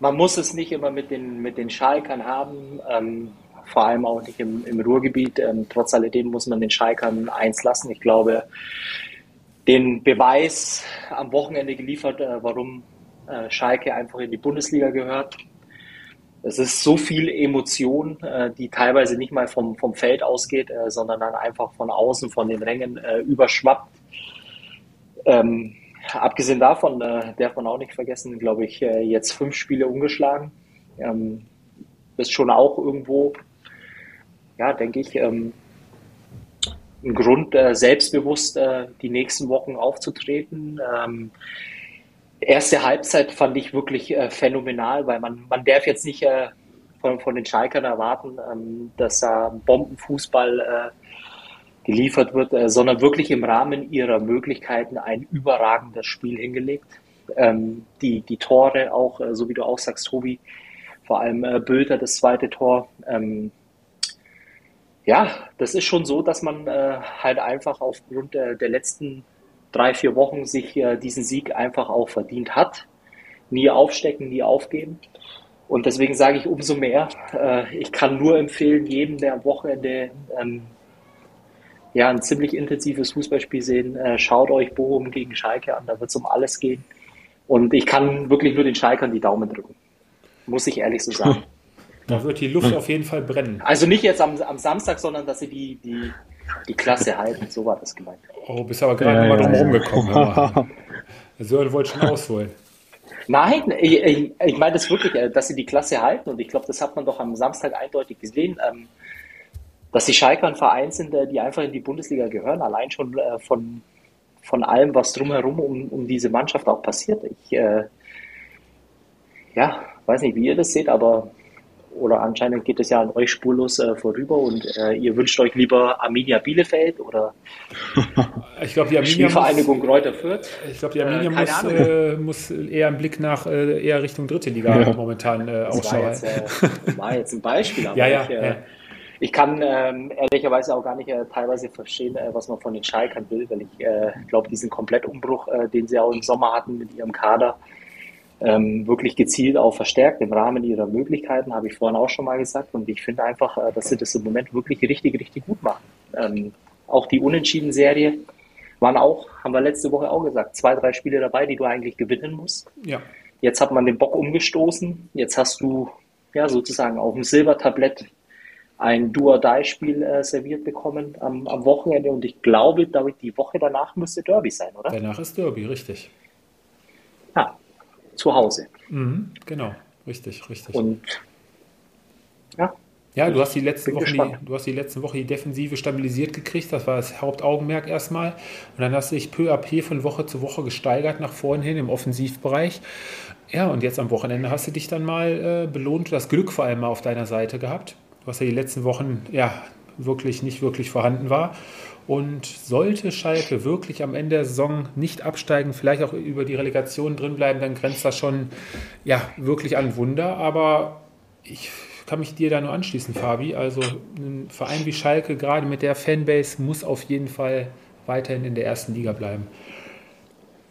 man muss es nicht immer mit den, mit den Schalkern haben, ähm, vor allem auch nicht im, im Ruhrgebiet. Trotz alledem muss man den Schalkern eins lassen. Ich glaube, den Beweis am Wochenende geliefert, äh, warum Schalke einfach in die Bundesliga gehört. Es ist so viel Emotion, äh, die teilweise nicht mal vom, vom Feld ausgeht, sondern dann einfach von außen, von den Rängen überschwappt. Ähm, abgesehen davon darf man auch nicht vergessen, glaube ich, jetzt fünf Spiele ungeschlagen. Ähm, ist schon auch irgendwo ja, denke ich, ähm, ein Grund, äh, selbstbewusst äh, die nächsten Wochen aufzutreten. Ähm, erste Halbzeit fand ich wirklich äh, phänomenal, weil man, man darf jetzt nicht äh, von, von den Schalkern erwarten, ähm, dass da Bombenfußball äh, geliefert wird, äh, sondern wirklich im Rahmen ihrer Möglichkeiten ein überragendes Spiel hingelegt. Ähm, die, die Tore auch, äh, so wie du auch sagst, Tobi, vor allem äh, Bülter, das zweite Tor. Ähm, ja, das ist schon so, dass man äh, halt einfach aufgrund der letzten drei, vier Wochen sich äh, diesen Sieg einfach auch verdient hat. Nie aufstecken, nie aufgeben. Und deswegen sage ich umso mehr, äh, ich kann nur empfehlen, jedem, der am Wochenende ähm, ja, ein ziemlich intensives Fußballspiel sehen, äh, schaut euch Bochum gegen Schalke an, da wird es um alles gehen. Und ich kann wirklich nur den Schalkern die Daumen drücken. Muss ich ehrlich so sagen. Da wird die Luft auf jeden Fall brennen. Also nicht jetzt am, am Samstag, sondern dass sie die, die, die Klasse halten. So war das gemeint. Oh, bist aber gerade ja, mal drum ja, rumgekommen. Ja. Sören wollte schon ausholen. Nein, ich, ich, ich meine das wirklich, äh, dass sie die Klasse halten und ich glaube, das hat man doch am Samstag eindeutig gesehen, ähm, dass die Schalker ein Verein sind, äh, die einfach in die Bundesliga gehören, allein schon äh, von, von allem, was drumherum um, um diese Mannschaft auch passiert. Ich äh, ja, weiß nicht, wie ihr das seht, aber oder anscheinend geht es ja an euch spurlos äh, vorüber und äh, ihr wünscht euch lieber Arminia Bielefeld oder ich glaube die Arminia Spielvereinigung Kräuter Fürth. Ich glaube die Arminia äh, muss, äh, muss eher einen Blick nach äh, eher Richtung dritte Liga ja. momentan äh, ausschauen. War, jetzt, war jetzt ein Beispiel, aber ja, ja, ich, ja. ich kann ähm, ehrlicherweise auch gar nicht teilweise verstehen, was man von den Schalkern will, weil ich glaube, diesen Komplettumbruch, den sie auch im Sommer hatten mit ihrem Kader, ähm, wirklich gezielt auch verstärkt im Rahmen ihrer Möglichkeiten, habe ich vorhin auch schon mal gesagt. Und ich finde einfach, äh, dass sie das im Moment wirklich richtig, richtig gut machen. Ähm, auch die Unentschieden-Serie waren auch, haben wir letzte Woche auch gesagt, zwei, drei Spiele dabei, die du eigentlich gewinnen musst. Ja. Jetzt hat man den Bock umgestoßen. Jetzt hast du ja sozusagen auf dem Silbertablett ein Do-or-Die-Spiel äh, serviert bekommen am, am Wochenende. Und ich glaube, die Woche danach müsste Derby sein, oder? Danach ist Derby, richtig. Ja, zu Hause. Mhm, genau, richtig, richtig. Und ja. Ja, du hast die letzte Woche, die, du hast die letzten Woche die Defensive stabilisiert gekriegt. Das war das Hauptaugenmerk erstmal. Und dann hast du dich peu à peu von Woche zu Woche gesteigert nach vorne hin im Offensivbereich. Ja, und jetzt am Wochenende hast du dich dann mal äh, belohnt, das Glück vor allem mal auf deiner Seite gehabt, was ja die letzten Wochen ja wirklich nicht wirklich vorhanden war. Und sollte Schalke wirklich am Ende der Saison nicht absteigen, vielleicht auch über die Relegation drin bleiben, dann grenzt das schon ja, wirklich an Wunder. Aber ich kann mich dir da nur anschließen, Fabi. Also ein Verein wie Schalke, gerade mit der Fanbase, muss auf jeden Fall weiterhin in der ersten Liga bleiben.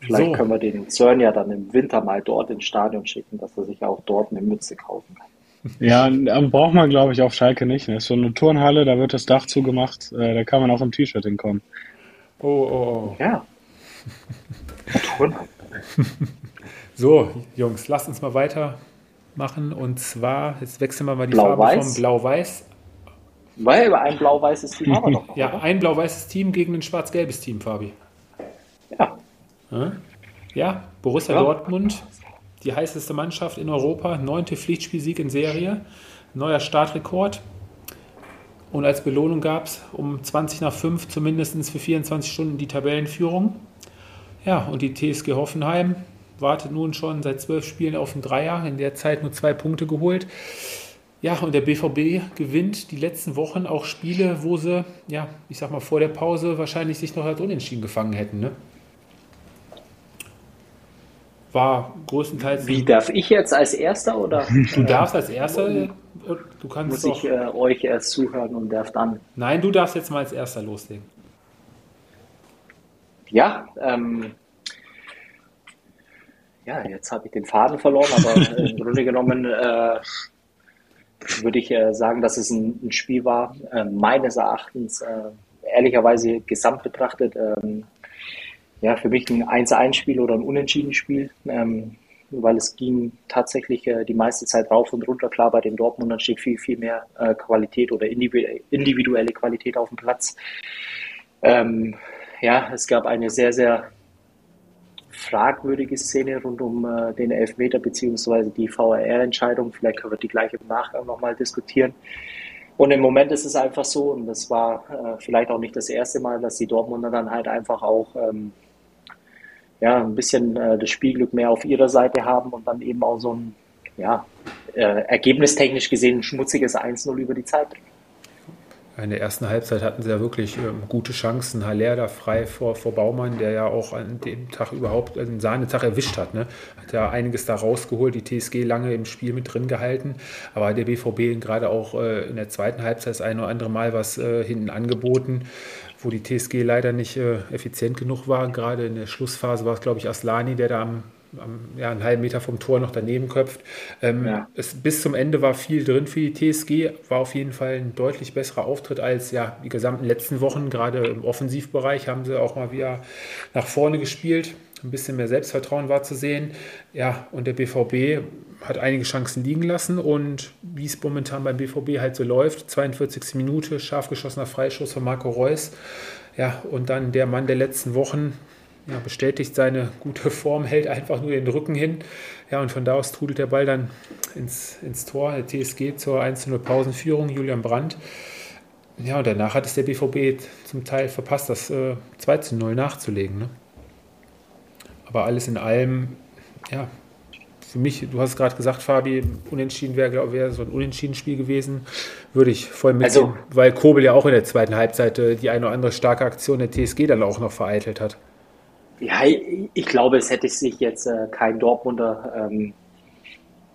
Vielleicht so. können wir den Zörn ja dann im Winter mal dort ins Stadion schicken, dass er sich auch dort eine Mütze kaufen kann. Ja, braucht man, glaube ich, auf Schalke nicht. Das ist so eine Turnhalle, da wird das Dach zugemacht, äh, da kann man auch im T-Shirt hinkommen. Oh, oh, oh. Ja. Turnhalle. so, Jungs, lasst uns mal weitermachen. Und zwar, jetzt wechseln wir mal die Blau Farbe vom Blau-Weiß. Weil ein blau-weißes Team haben wir doch. ja, ein blau-weißes Team gegen ein schwarz-gelbes Team, Fabi. Ja. Ja, Borussia ja. Dortmund die heißeste Mannschaft in Europa, neunte Pflichtspielsieg in Serie, neuer Startrekord. Und als Belohnung gab es um 20 nach 5 zumindest für 24 Stunden die Tabellenführung. Ja, und die TSG Hoffenheim wartet nun schon seit zwölf Spielen auf den Dreier, in der Zeit nur zwei Punkte geholt. Ja, und der BVB gewinnt die letzten Wochen auch Spiele, wo sie, ja, ich sag mal, vor der Pause wahrscheinlich sich noch als Unentschieden gefangen hätten. Ne? War größtenteils. Wie darf ich jetzt als Erster oder? Du darfst als Erster. Du kannst muss ich äh, euch erst zuhören und darf dann. Nein, du darfst jetzt mal als Erster loslegen. Ja, ähm, ja, jetzt habe ich den Faden verloren, aber im Grunde genommen äh, würde ich äh, sagen, dass es ein, ein Spiel war, äh, meines Erachtens, äh, ehrlicherweise gesamt betrachtet, ähm, ja, für mich ein 1-1-Spiel oder ein Unentschieden-Spiel, ähm, weil es ging tatsächlich äh, die meiste Zeit rauf und runter. Klar, bei den Dortmundern steht viel, viel mehr äh, Qualität oder individuelle Qualität auf dem Platz. Ähm, ja, es gab eine sehr, sehr fragwürdige Szene rund um äh, den Elfmeter beziehungsweise die VAR-Entscheidung. Vielleicht können wir die gleich im Nachgang nochmal diskutieren. Und im Moment ist es einfach so, und das war äh, vielleicht auch nicht das erste Mal, dass die Dortmunder dann halt einfach auch ähm, ja, ein bisschen äh, das Spielglück mehr auf ihrer Seite haben und dann eben auch so ein, ja, äh, ergebnistechnisch gesehen ein schmutziges 1-0 über die Zeit bringen. In der ersten Halbzeit hatten sie ja wirklich ähm, gute Chancen. Haller da frei vor, vor Baumann, der ja auch an dem Tag überhaupt einen Sahnetag erwischt hat. Ne? Hat ja einiges da rausgeholt, die TSG lange im Spiel mit drin gehalten. Aber der BVB gerade auch äh, in der zweiten Halbzeit das ein oder andere Mal was äh, hinten angeboten, wo die TSG leider nicht äh, effizient genug war. Gerade in der Schlussphase war es, glaube ich, Aslani, der da am ja, einen halben Meter vom Tor noch daneben köpft. Ähm, ja. es, bis zum Ende war viel drin für die TSG, war auf jeden Fall ein deutlich besserer Auftritt als ja, die gesamten letzten Wochen. Gerade im Offensivbereich haben sie auch mal wieder nach vorne gespielt. Ein bisschen mehr Selbstvertrauen war zu sehen. Ja, und der BVB hat einige Chancen liegen lassen und wie es momentan beim BVB halt so läuft, 42. Minute, scharf geschossener Freischuss von Marco Reus. Ja, und dann der Mann der letzten Wochen, ja, bestätigt seine gute Form, hält einfach nur den Rücken hin. Ja, und von da aus trudelt der Ball dann ins, ins Tor, der TSG zur 1-0 Pausenführung, Julian Brandt. Ja, und danach hat es der BVB zum Teil verpasst, das äh, 2-0 nachzulegen. Ne? Aber alles in allem, ja, für mich, du hast gerade gesagt, Fabi, unentschieden wäre wär so ein unentschieden Spiel gewesen, würde ich voll mitnehmen, also, weil Kobel ja auch in der zweiten Halbzeit äh, die eine oder andere starke Aktion der TSG dann auch noch vereitelt hat. Ja, ich glaube, es hätte sich jetzt äh, kein Dortmunder ähm,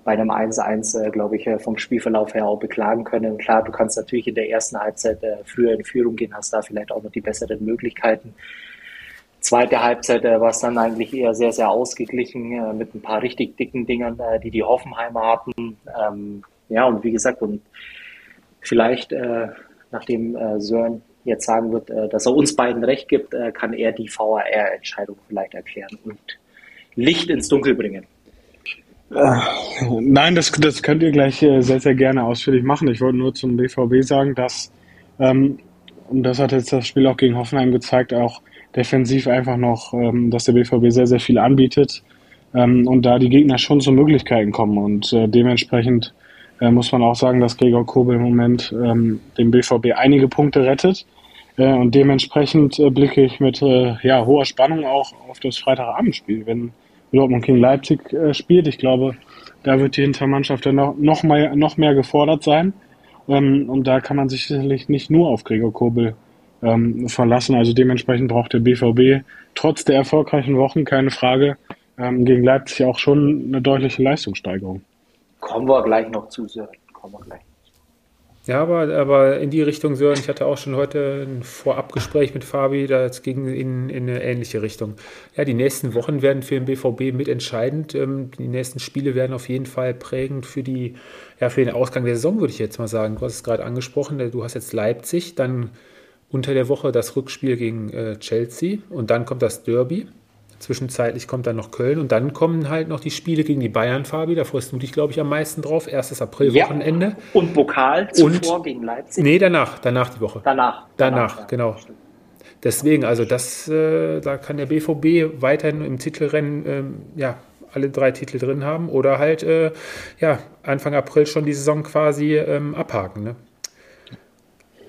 bei einem 1-1, äh, glaube ich, äh, vom Spielverlauf her auch beklagen können. Klar, du kannst natürlich in der ersten Halbzeit äh, früher in Führung gehen, hast da vielleicht auch noch die besseren Möglichkeiten. Zweite Halbzeit äh, war es dann eigentlich eher sehr, sehr ausgeglichen äh, mit ein paar richtig dicken Dingern, die die Hoffenheimer hatten. Ähm, ja, und wie gesagt, und vielleicht, nachdem Sören jetzt sagen wird, äh, dass er uns beiden recht gibt, äh, kann er die VAR-Entscheidung vielleicht erklären und Licht ins Dunkel bringen. Äh, nein, das, das könnt ihr gleich sehr, sehr gerne ausführlich machen. Ich wollte nur zum BVB sagen, dass, ähm, und das hat jetzt das Spiel auch gegen Hoffenheim gezeigt, auch defensiv einfach noch, ähm, dass der BVB sehr, sehr viel anbietet ähm, und da die Gegner schon zu Möglichkeiten kommen und äh, dementsprechend äh, muss man auch sagen, dass Gregor Kobel im Moment ähm, dem BVB einige Punkte rettet. Äh, und dementsprechend äh, blicke ich mit äh, ja, hoher Spannung auch auf das Freitagabendspiel, wenn Dortmund gegen Leipzig spielt. Ich glaube, da wird die Hintermannschaft dann noch, noch, mal, noch mehr gefordert sein. Ähm, und da kann man sich sicherlich nicht nur auf Gregor Kobel ähm, verlassen. Also dementsprechend braucht der BVB trotz der erfolgreichen Wochen, keine Frage, ähm, gegen Leipzig auch schon eine deutliche Leistungssteigerung. Kommen wir gleich noch zu, Sören. Kommen wir gleich. Ja, aber, aber in die Richtung, Sören, ich hatte auch schon heute ein Vorabgespräch mit Fabi, da ging in, in eine ähnliche Richtung. Ja, die nächsten Wochen werden für den BVB mitentscheidend. Ähm, die nächsten Spiele werden auf jeden Fall prägend für, die, ja, für den Ausgang der Saison, würde ich jetzt mal sagen. Du hast es gerade angesprochen, du hast jetzt Leipzig, dann unter der Woche das Rückspiel gegen äh, Chelsea und dann kommt das Derby. Zwischenzeitlich kommt dann noch Köln und dann kommen halt noch die Spiele gegen die Bayern, Fabi. Da freust du dich, glaube ich, am meisten drauf. Erstes Aprilwochenende. Ja. Und Pokal zuvor und, gegen Leipzig. Nee, danach, danach die Woche. Danach. Danach, danach genau. Deswegen, also das, äh, da kann der BVB weiterhin im Titelrennen ähm, ja, alle drei Titel drin haben oder halt äh, ja, Anfang April schon die Saison quasi ähm, abhaken. Ne?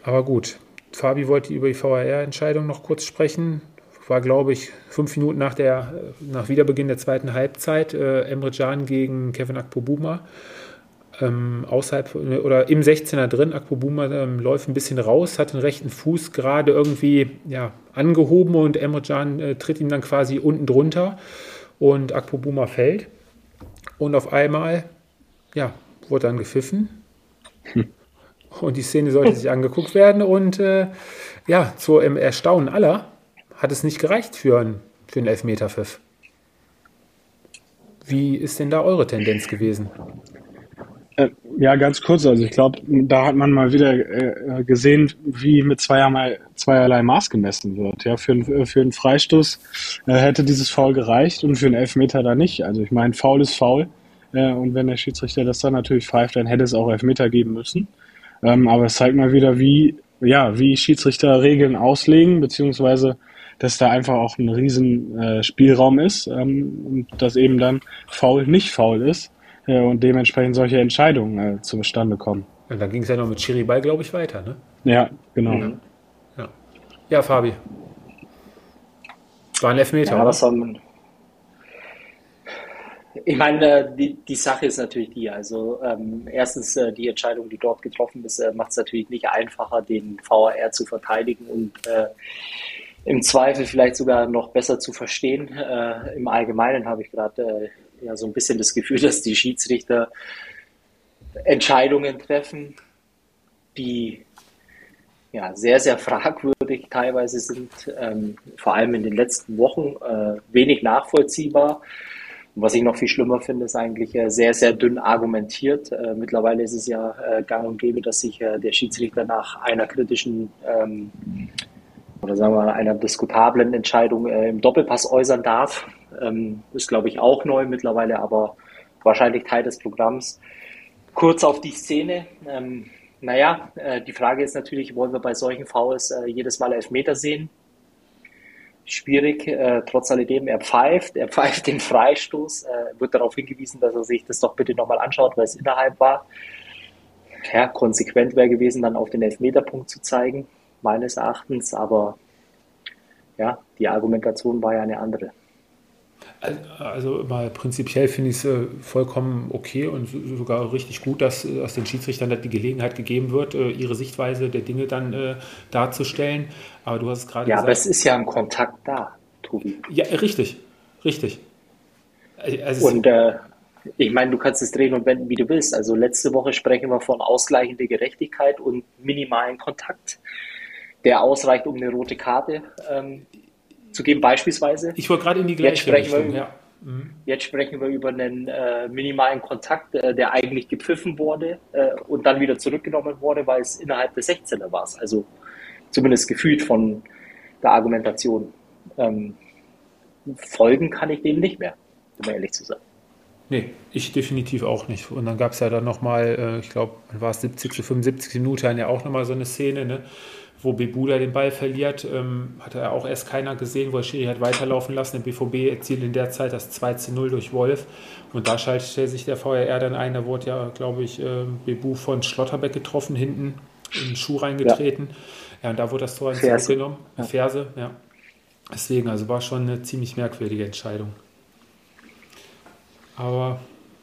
Aber gut, Fabi wollte über die VAR-Entscheidung noch kurz sprechen war, glaube ich, fünf Minuten nach, der, nach Wiederbeginn der zweiten Halbzeit äh, Emre Can gegen Kevin Akpobuma. Ähm, außerhalb oder im 16er drin. Akpobuma ähm, läuft ein bisschen raus, hat den rechten Fuß gerade irgendwie ja, angehoben und Emre Can äh, tritt ihm dann quasi unten drunter und Akpobuma fällt. Und auf einmal ja, wurde dann gepfiffen. Hm. Und die Szene sollte sich angeguckt werden. Und äh, ja, zur Erstaunen aller hat es nicht gereicht für, ein, für einen Elfmeterpfiff. Wie ist denn da eure Tendenz gewesen? Äh, ja, ganz kurz. Also ich glaube, da hat man mal wieder äh, gesehen, wie mit zweierlei, zweierlei Maß gemessen wird. Ja, für, ein, für einen Freistoß äh, hätte dieses Foul gereicht und für einen Elfmeter da nicht. Also ich meine, Foul ist Foul. Äh, und wenn der Schiedsrichter das dann natürlich pfeift, dann hätte es auch Elfmeter geben müssen. Ähm, aber es zeigt mal wieder, wie, ja, wie Schiedsrichter Regeln auslegen, beziehungsweise dass da einfach auch ein riesen äh, Spielraum ist ähm, und dass eben dann faul nicht faul ist äh, und dementsprechend solche Entscheidungen äh, zustande kommen. Und dann ging es ja noch mit Chiriball, glaube ich, weiter, ne? Ja, genau. Mhm. Ja. ja, Fabi. War ein Elfmeter. Ja, was soll man, ich meine, die, die Sache ist natürlich die, also ähm, erstens äh, die Entscheidung, die dort getroffen ist, äh, macht es natürlich nicht einfacher, den VAR zu verteidigen und äh, im Zweifel vielleicht sogar noch besser zu verstehen. Äh, Im Allgemeinen habe ich gerade äh, ja so ein bisschen das Gefühl, dass die Schiedsrichter Entscheidungen treffen, die ja, sehr, sehr fragwürdig teilweise sind, ähm, vor allem in den letzten Wochen, äh, wenig nachvollziehbar. Und was ich noch viel schlimmer finde, ist eigentlich äh, sehr, sehr dünn argumentiert. Äh, mittlerweile ist es ja äh, gang und gäbe, dass sich äh, der Schiedsrichter nach einer kritischen ähm, oder sagen wir mal einer diskutablen Entscheidung äh, im Doppelpass äußern darf. Ähm, ist, glaube ich, auch neu mittlerweile, aber wahrscheinlich Teil des Programms. Kurz auf die Szene. Ähm, naja, äh, die Frage ist natürlich, wollen wir bei solchen Fouls jedes Mal Elfmeter sehen? schwierig. Äh, trotz alledem, er pfeift, er pfeift den Freistoß, äh, wird darauf hingewiesen, dass er sich das doch bitte nochmal anschaut, weil es innerhalb war. Ja, konsequent wäre gewesen, dann auf den Elfmeterpunkt zu zeigen, meines Erachtens, aber ja, die Argumentation war ja eine andere. Also mal prinzipiell finde ich es äh, vollkommen okay und sogar richtig gut, dass, äh, dass den Schiedsrichtern die Gelegenheit gegeben wird, äh, ihre Sichtweise der Dinge dann äh, darzustellen. Aber du hast es gerade ja, gesagt. Ja, aber es ist ja ein Kontakt da, Tobi. Ja, richtig, richtig. Also und äh, ich meine, du kannst es drehen und wenden, wie du willst. Also letzte Woche sprechen wir von ausgleichender Gerechtigkeit und minimalen Kontakt, der ausreicht, um eine rote Karte ähm, zu geben, beispielsweise. Ich wollte gerade in die gleiche jetzt Richtung, wir, ja. Mhm. Jetzt sprechen wir über einen äh, minimalen Kontakt, äh, der eigentlich gepfiffen wurde äh, und dann wieder zurückgenommen wurde, weil es innerhalb des 16er war. Also zumindest gefühlt von der Argumentation. Ähm, folgen kann ich dem nicht mehr, um ehrlich zu sein. Nee, ich definitiv auch nicht. Und dann gab es ja dann nochmal, äh, ich glaube, war es 70. 75. Minute, ja auch nochmal so eine Szene, ne? Wo Bebuda den Ball verliert, ähm, hat er auch erst keiner gesehen, wo Schiri hat weiterlaufen lassen. Der BVB erzielt in der Zeit das 2 zu 0 durch Wolf. Und da schaltet sich der VRR dann ein. Da wurde ja, glaube ich, äh, Bebu von Schlotterbeck getroffen, hinten in den Schuh reingetreten. Ja, ja und da wurde das Tor zurückgenommen. Ja. Ferse, ja. Deswegen, also war schon eine ziemlich merkwürdige Entscheidung. Aber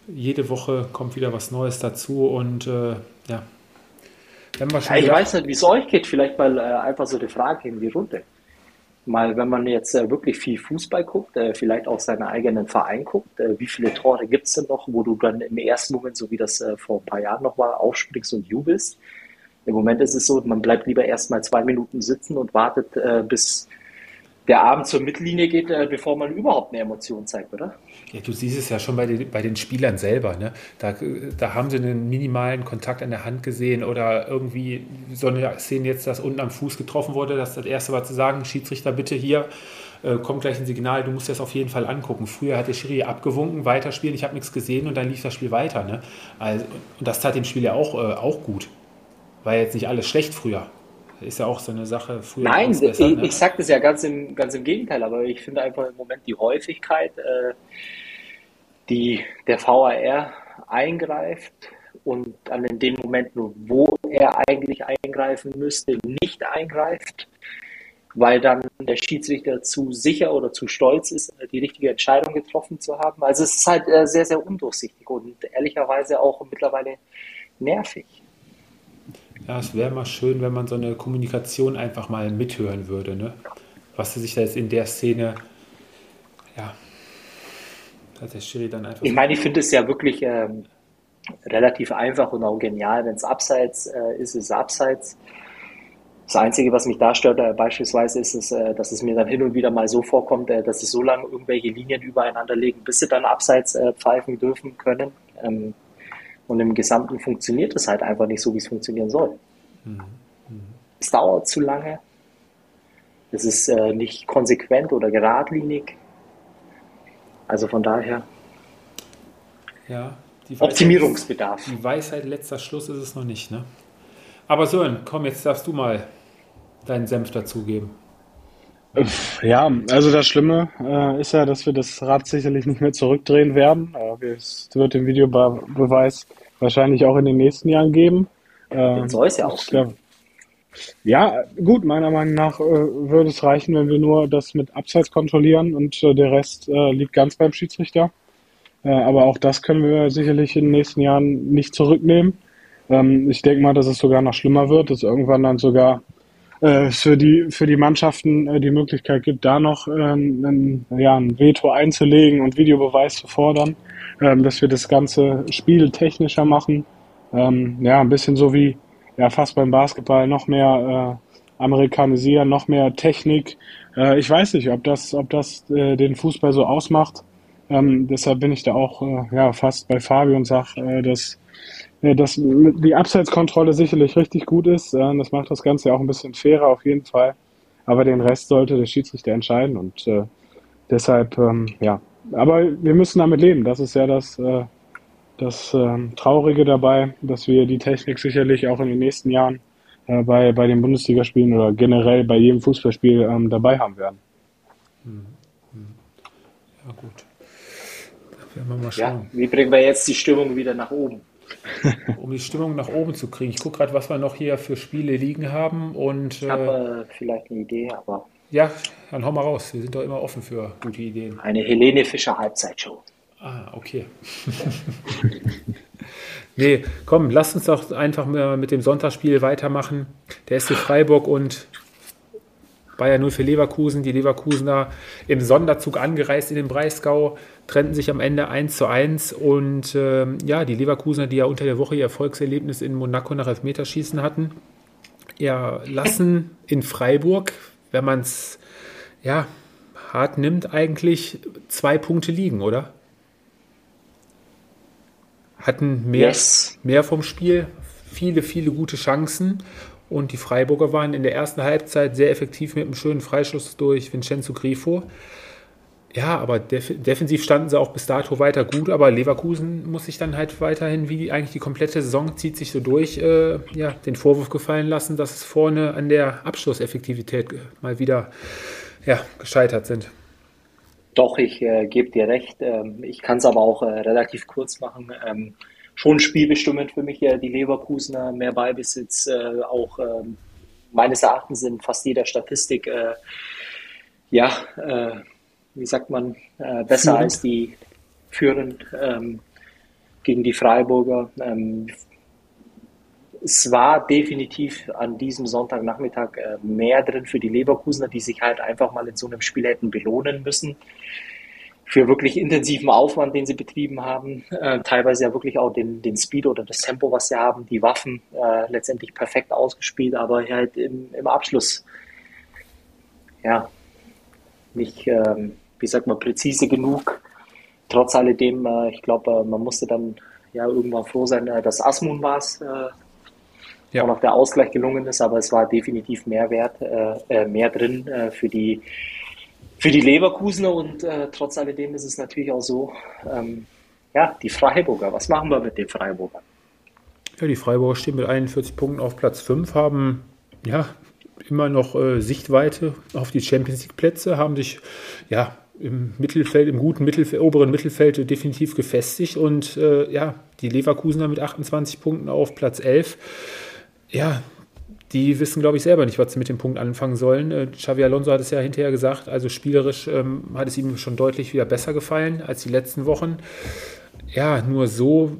jede Woche kommt wieder was Neues dazu und äh, ja, ja, ich weiß nicht, wie es euch geht. Vielleicht mal äh, einfach so eine Frage in die Runde. Mal, wenn man jetzt äh, wirklich viel Fußball guckt, äh, vielleicht auch seinen eigenen Verein guckt, äh, wie viele Tore gibt es denn noch, wo du dann im ersten Moment, so wie das äh, vor ein paar Jahren noch war, aufspringst und jubelst? Im Moment ist es so, man bleibt lieber erst mal zwei Minuten sitzen und wartet, äh, bis der Abend zur Mittellinie geht, bevor man überhaupt eine Emotion zeigt, oder? Ja, du siehst es ja schon bei den, bei den Spielern selber. Ne? Da, da haben sie einen minimalen Kontakt an der Hand gesehen oder irgendwie so eine Szene jetzt, dass unten am Fuß getroffen wurde. Das, das erste war zu sagen, Schiedsrichter, bitte hier, äh, kommt gleich ein Signal, du musst das auf jeden Fall angucken. Früher hat der Schiri abgewunken, weiterspielen, ich habe nichts gesehen und dann lief das Spiel weiter. Ne? Also, und das tat dem Spiel ja auch, äh, auch gut. War jetzt nicht alles schlecht früher. Ist ja auch so eine Sache. Früher Nein, besser, ich, ne? ich sage das ja ganz im, ganz im Gegenteil, aber ich finde einfach im Moment die Häufigkeit, äh, die der VAR eingreift und dann in dem Moment, wo er eigentlich eingreifen müsste, nicht eingreift, weil dann der Schiedsrichter zu sicher oder zu stolz ist, die richtige Entscheidung getroffen zu haben. Also es ist halt äh, sehr, sehr undurchsichtig und ehrlicherweise auch mittlerweile nervig. Ja, es wäre mal schön, wenn man so eine Kommunikation einfach mal mithören würde, ne? Was sich da jetzt in der Szene, ja, hat der Schiri dann einfach. Ich meine, ich finde es ja wirklich ähm, relativ einfach und auch genial, wenn es abseits äh, ist, ist es abseits. Das Einzige, was mich da stört, äh, beispielsweise, ist es, äh, dass es mir dann hin und wieder mal so vorkommt, äh, dass sie so lange irgendwelche Linien übereinander legen, bis sie dann abseits äh, pfeifen dürfen können. Ähm, und im Gesamten funktioniert es halt einfach nicht so, wie es funktionieren soll. Mhm. Es dauert zu lange. Es ist äh, nicht konsequent oder geradlinig. Also von daher. Ja, die Weisheit, Optimierungsbedarf. Die Weisheit letzter Schluss ist es noch nicht, ne? Aber Sören, komm, jetzt darfst du mal deinen Senf dazugeben. Ja, also das Schlimme äh, ist ja, dass wir das Rad sicherlich nicht mehr zurückdrehen werden. Äh, es wird den Videobeweis wahrscheinlich auch in den nächsten Jahren geben. Äh, Den soll es ja auch geben. Ja, gut, meiner Meinung nach äh, würde es reichen, wenn wir nur das mit Abseits kontrollieren und äh, der Rest äh, liegt ganz beim Schiedsrichter. Äh, aber auch das können wir sicherlich in den nächsten Jahren nicht zurücknehmen. Ähm, ich denke mal, dass es sogar noch schlimmer wird, dass irgendwann dann sogar äh, für die für die Mannschaften äh, die Möglichkeit gibt, da noch ähm, ein, ja, ein Veto einzulegen und Videobeweis zu fordern, ähm, dass wir das ganze Spiel technischer machen. Ähm, ja, ein bisschen so wie ja fast beim Basketball noch mehr äh, amerikanisieren, noch mehr Technik. Äh, ich weiß nicht, ob das, ob das äh, den Fußball so ausmacht. Ähm, deshalb bin ich da auch äh, ja fast bei Fabio und sage, äh, dass, dass die Abseitskontrolle sicherlich richtig gut ist. Äh, das macht das Ganze auch ein bisschen fairer auf jeden Fall. Aber den Rest sollte der Schiedsrichter entscheiden und äh, deshalb ähm, ja. Aber wir müssen damit leben. Das ist ja das äh, das ähm, Traurige dabei, dass wir die Technik sicherlich auch in den nächsten Jahren äh, bei, bei den Bundesligaspielen oder generell bei jedem Fußballspiel ähm, dabei haben werden. Hm, hm. Ja, gut. werden wir mal schauen. Ja, wie bringen wir jetzt die Stimmung wieder nach oben? um die Stimmung nach oben zu kriegen. Ich gucke gerade, was wir noch hier für Spiele liegen haben. Und, ich habe äh, vielleicht eine Idee, aber. Ja, dann hau mal raus. Wir sind doch immer offen für gute Ideen. Eine Helene Fischer Halbzeitshow. Ah, okay. nee, komm, lass uns doch einfach mit dem Sonntagsspiel weitermachen. Der SC Freiburg und Bayern 0 für Leverkusen. Die Leverkusener im Sonderzug angereist in den Breisgau, trennten sich am Ende 1 zu 1. Und ähm, ja, die Leverkusener, die ja unter der Woche ihr Erfolgserlebnis in Monaco nach Elfmeterschießen hatten, ja, lassen in Freiburg, wenn man es ja, hart nimmt, eigentlich zwei Punkte liegen, oder? hatten mehr, yes. mehr vom Spiel, viele, viele gute Chancen. Und die Freiburger waren in der ersten Halbzeit sehr effektiv mit einem schönen Freischuss durch Vincenzo Grifo. Ja, aber def defensiv standen sie auch bis dato weiter gut, aber Leverkusen muss sich dann halt weiterhin, wie eigentlich die komplette Saison zieht sich so durch, äh, ja, den Vorwurf gefallen lassen, dass es vorne an der Abschlusseffektivität mal wieder ja, gescheitert sind. Doch, ich äh, gebe dir recht. Ähm, ich kann es aber auch äh, relativ kurz machen. Ähm, schon spielbestimmend für mich äh, die Leverkusener, mehr Ballbesitz, äh, auch ähm, meines Erachtens in fast jeder Statistik, äh, ja, äh, wie sagt man, besser führend. als die führend ähm, gegen die Freiburger. Ähm, es war definitiv an diesem Sonntagnachmittag äh, mehr drin für die Leverkusener, die sich halt einfach mal in so einem Spiel hätten belohnen müssen. Für wirklich intensiven Aufwand, den sie betrieben haben, äh, teilweise ja wirklich auch den, den Speed oder das Tempo, was sie haben, die Waffen äh, letztendlich perfekt ausgespielt, aber halt im, im Abschluss, ja, nicht, ähm, wie sagt man, präzise genug. Trotz alledem, äh, ich glaube, äh, man musste dann ja irgendwann froh sein, äh, dass Asmun war es, ja. auch noch der Ausgleich gelungen ist, aber es war definitiv mehr Wert, äh, mehr drin äh, für die für die Leverkusener und äh, trotz alledem ist es natürlich auch so, ähm, ja, die Freiburger, was machen wir mit den Freiburgern? Ja, die Freiburger stehen mit 41 Punkten auf Platz 5, haben ja immer noch Sichtweite auf die Champions League Plätze, haben sich ja im Mittelfeld, im guten Mittelfeld, oberen Mittelfeld definitiv gefestigt und äh, ja, die Leverkusener mit 28 Punkten auf Platz 11 ja, die wissen, glaube ich, selber nicht, was sie mit dem Punkt anfangen sollen. Äh, Xavi Alonso hat es ja hinterher gesagt, also spielerisch ähm, hat es ihm schon deutlich wieder besser gefallen als die letzten Wochen. Ja, nur so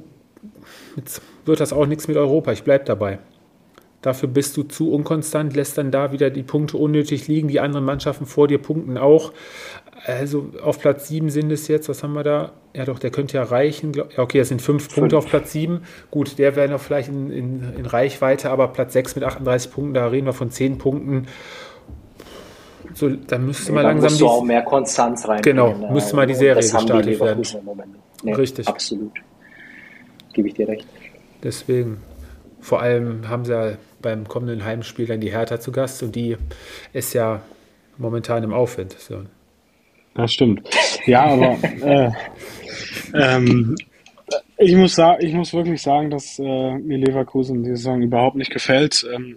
wird das auch nichts mit Europa. Ich bleibe dabei. Dafür bist du zu unkonstant, lässt dann da wieder die Punkte unnötig liegen. Die anderen Mannschaften vor dir punkten auch. Also auf Platz 7 sind es jetzt, was haben wir da? Ja, doch, der könnte ja reichen. Okay, das sind fünf. Punkte auf Platz 7. Gut, der wäre noch vielleicht in, in, in, Reichweite, aber Platz 6 mit 38 Punkten, da reden wir von 10 Punkten. So, da müsste nee, man langsam. Musst du auch mehr Konstanz rein. Genau, ne? müsste mal die Serie gestartet werden. Nee, Richtig. Absolut. Gebe ich dir recht. Deswegen. Vor allem haben sie ja beim kommenden Heimspiel dann die Hertha zu Gast und die ist ja momentan im Aufwind. So. Das stimmt. Ja, aber äh, ähm, ich, muss ich muss wirklich sagen, dass äh, mir Leverkusen die Saison überhaupt nicht gefällt. Ähm,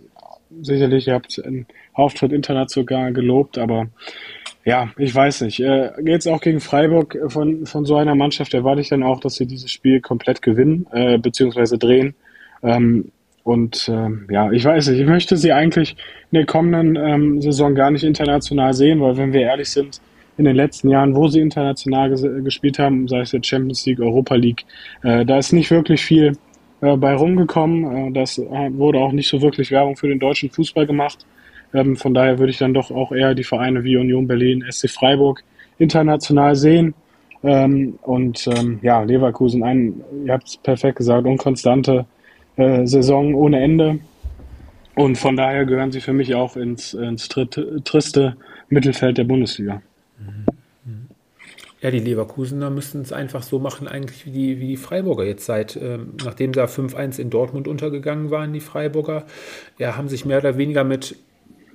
sicherlich, ihr habt einen Auftritt international gelobt, aber ja, ich weiß nicht. Äh, jetzt auch gegen Freiburg von, von so einer Mannschaft erwarte ich dann auch, dass sie dieses Spiel komplett gewinnen, äh, beziehungsweise drehen. Ähm, und ähm, ja, ich weiß nicht, ich möchte sie eigentlich in der kommenden ähm, Saison gar nicht international sehen, weil wenn wir ehrlich sind, in den letzten Jahren, wo sie international gespielt haben, sei es jetzt Champions League, Europa League, äh, da ist nicht wirklich viel äh, bei rumgekommen. Äh, das äh, wurde auch nicht so wirklich Werbung für den deutschen Fußball gemacht. Ähm, von daher würde ich dann doch auch eher die Vereine wie Union Berlin, SC Freiburg international sehen. Ähm, und ähm, ja, Leverkusen, ein, ihr habt es perfekt gesagt, unkonstante äh, Saison ohne Ende. Und von daher gehören sie für mich auch ins, ins triste Mittelfeld der Bundesliga. Ja, die Leverkusener müssten es einfach so machen, eigentlich wie die, wie die Freiburger jetzt seit, ähm, nachdem da 5-1 in Dortmund untergegangen waren, die Freiburger, ja, haben sich mehr oder weniger mit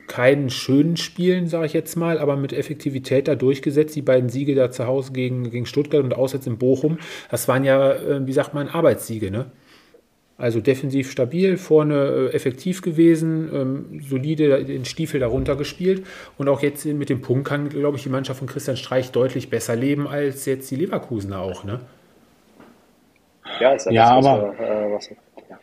keinen schönen Spielen, sage ich jetzt mal, aber mit Effektivität da durchgesetzt. Die beiden Siege da zu Hause gegen, gegen Stuttgart und auswärts in Bochum, das waren ja, äh, wie sagt man, Arbeitssiege, ne? Also defensiv stabil, vorne äh, effektiv gewesen, ähm, solide den Stiefel darunter gespielt. Und auch jetzt mit dem Punkt kann, glaube ich, die Mannschaft von Christian Streich deutlich besser leben als jetzt die Leverkusener auch. Ne? Ja, ist ja, ja das, aber. Was, äh, was, ja.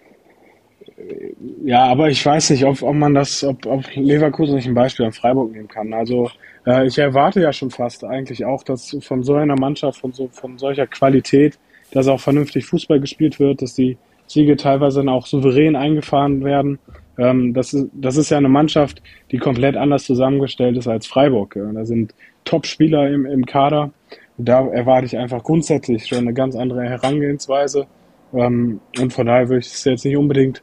ja. aber ich weiß nicht, ob, ob man das, ob, ob Leverkusen nicht ein Beispiel an Freiburg nehmen kann. Also äh, ich erwarte ja schon fast eigentlich auch, dass von so einer Mannschaft, von, so, von solcher Qualität, dass auch vernünftig Fußball gespielt wird, dass die Siege teilweise dann auch souverän eingefahren werden. Ähm, das, ist, das ist ja eine Mannschaft, die komplett anders zusammengestellt ist als Freiburg. Ja. Da sind Top-Spieler im, im Kader. Da erwarte ich einfach grundsätzlich schon eine ganz andere Herangehensweise. Ähm, und von daher würde ich es jetzt nicht unbedingt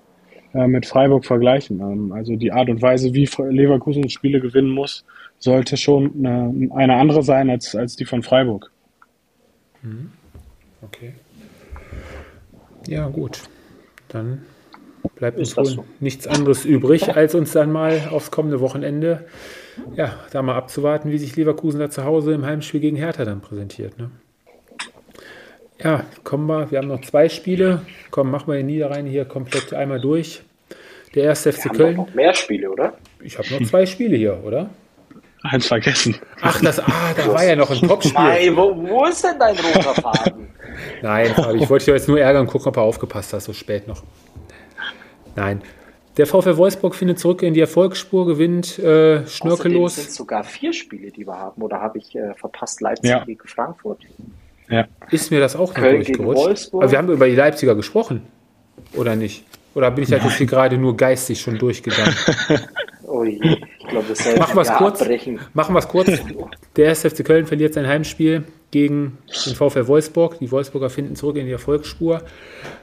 äh, mit Freiburg vergleichen. Ähm, also die Art und Weise, wie Leverkusen Spiele gewinnen muss, sollte schon eine, eine andere sein als, als die von Freiburg. Mhm. Okay. Ja, gut dann bleibt uns wohl so? nichts anderes übrig, als uns dann mal aufs kommende Wochenende, ja, da mal abzuwarten, wie sich Leverkusen da zu Hause im Heimspiel gegen Hertha dann präsentiert. Ne? Ja, kommen wir, wir haben noch zwei Spiele. Komm, machen wir den Niederrhein hier komplett einmal durch. Der erste FC Köln. noch mehr Spiele, oder? Ich habe noch zwei Spiele hier, oder? Eins vergessen. Ach, das, ah, da war ja noch ein Topspiel. Nein, wo, wo ist denn dein roter Faden? Nein, Fabi, ich wollte dich jetzt nur ärgern und gucken, ob du aufgepasst hast, so spät noch. Nein. Der VfL Wolfsburg findet zurück in die Erfolgsspur, gewinnt äh, schnörkellos. Es sind sogar vier Spiele, die wir haben. Oder habe ich äh, verpasst Leipzig ja. gegen Frankfurt? Ja. Ist mir das auch noch durchgerutscht? Aber wir haben über die Leipziger gesprochen. Oder nicht? Oder bin ich halt jetzt hier gerade nur geistig schon durchgegangen? Oh je, ich glaube, das soll Machen wir es kurz. Machen wir es kurz. Der SFC Köln verliert sein Heimspiel gegen den VfL Wolfsburg. Die Wolfsburger finden zurück in die Erfolgsspur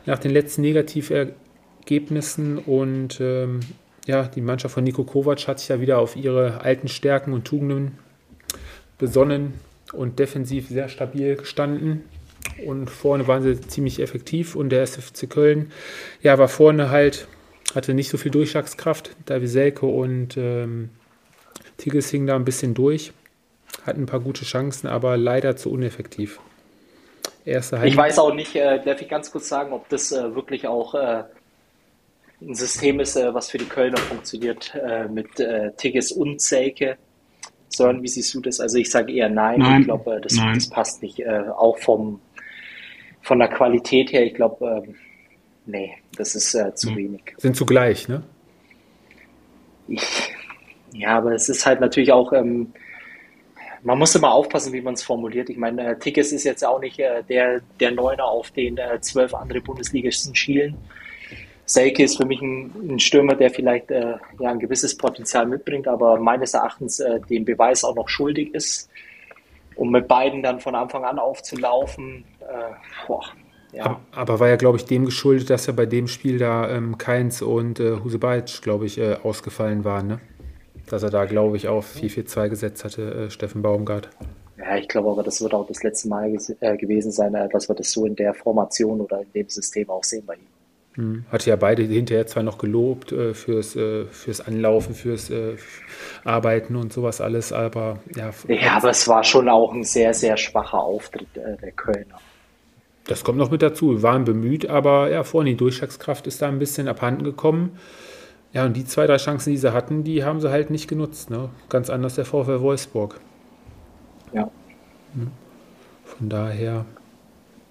nach den letzten Negativergebnissen und ähm, ja, die Mannschaft von Nico Kovac hat sich ja wieder auf ihre alten Stärken und Tugenden besonnen und defensiv sehr stabil gestanden. Und vorne waren sie ziemlich effektiv und der SFC Köln ja, war vorne halt, hatte nicht so viel Durchschlagskraft. David Selke und ähm, Tigges hingen da ein bisschen durch hatten ein paar gute Chancen, aber leider zu uneffektiv. Erste ich weiß auch nicht, äh, darf ich ganz kurz sagen, ob das äh, wirklich auch äh, ein System ist, äh, was für die Kölner funktioniert, äh, mit äh, Tigges und Selke. Sören, wie siehst du das? Also ich sage eher nein. nein ich glaube, das, das, passt nicht. auch vom, von der Qualität her, ich glaube, ähm, nee, das ist zu hm. wenig. Sind zugleich, ne? Ich, ja, aber es ist halt natürlich auch, ähm, man muss immer aufpassen, wie man es formuliert. Ich meine, äh, Tickets ist jetzt auch nicht äh, der, der Neuner, auf den äh, zwölf andere Bundesligisten schielen. Selke ist für mich ein, ein Stürmer, der vielleicht äh, ja, ein gewisses Potenzial mitbringt, aber meines Erachtens äh, den Beweis auch noch schuldig ist. Um mit beiden dann von Anfang an aufzulaufen, äh, boah, ja. Aber war ja, glaube ich, dem geschuldet, dass ja bei dem Spiel da ähm, Keins und äh, Husebaitsch, glaube ich, ausgefallen waren, ne? Dass er da, glaube ich, auf 4-4-2 gesetzt hatte, äh, Steffen Baumgart. Ja, ich glaube aber, das wird auch das letzte Mal äh, gewesen sein, äh, dass wir das so in der Formation oder in dem System auch sehen bei ihm. Hm. Hatte ja beide hinterher zwar noch gelobt äh, fürs, äh, fürs Anlaufen, fürs äh, Arbeiten und sowas alles, aber ja. Ja, aber es war schon auch ein sehr, sehr schwacher Auftritt äh, der Kölner. Das kommt noch mit dazu. Wir waren bemüht, aber ja, vorhin die Durchschlagskraft ist da ein bisschen abhanden gekommen. Ja, und die zwei, drei Chancen, die sie hatten, die haben sie halt nicht genutzt. Ne? Ganz anders der VfL Wolfsburg. Ja. Hm. Von daher,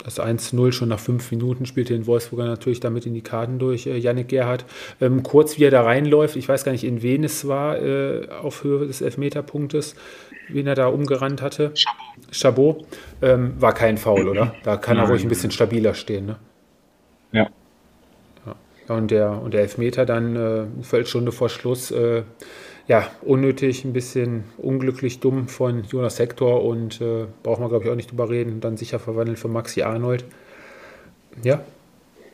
Das 1-0 schon nach fünf Minuten spielte den Wolfsburger natürlich damit in die Karten durch, äh, Yannick Gerhardt. Ähm, kurz wie er da reinläuft, ich weiß gar nicht, in wen es war, äh, auf Höhe des Elfmeterpunktes, wen er da umgerannt hatte. Chabot. Ähm, war kein Foul, oder? Da kann Nein. er ruhig ein bisschen stabiler stehen, ne? Ja. Und der, und der Elfmeter dann äh, eine Viertelstunde vor Schluss äh, ja, unnötig, ein bisschen unglücklich dumm von Jonas Hector und äh, braucht man, glaube ich, auch nicht drüber reden. Dann sicher verwandelt von Maxi Arnold. Ja,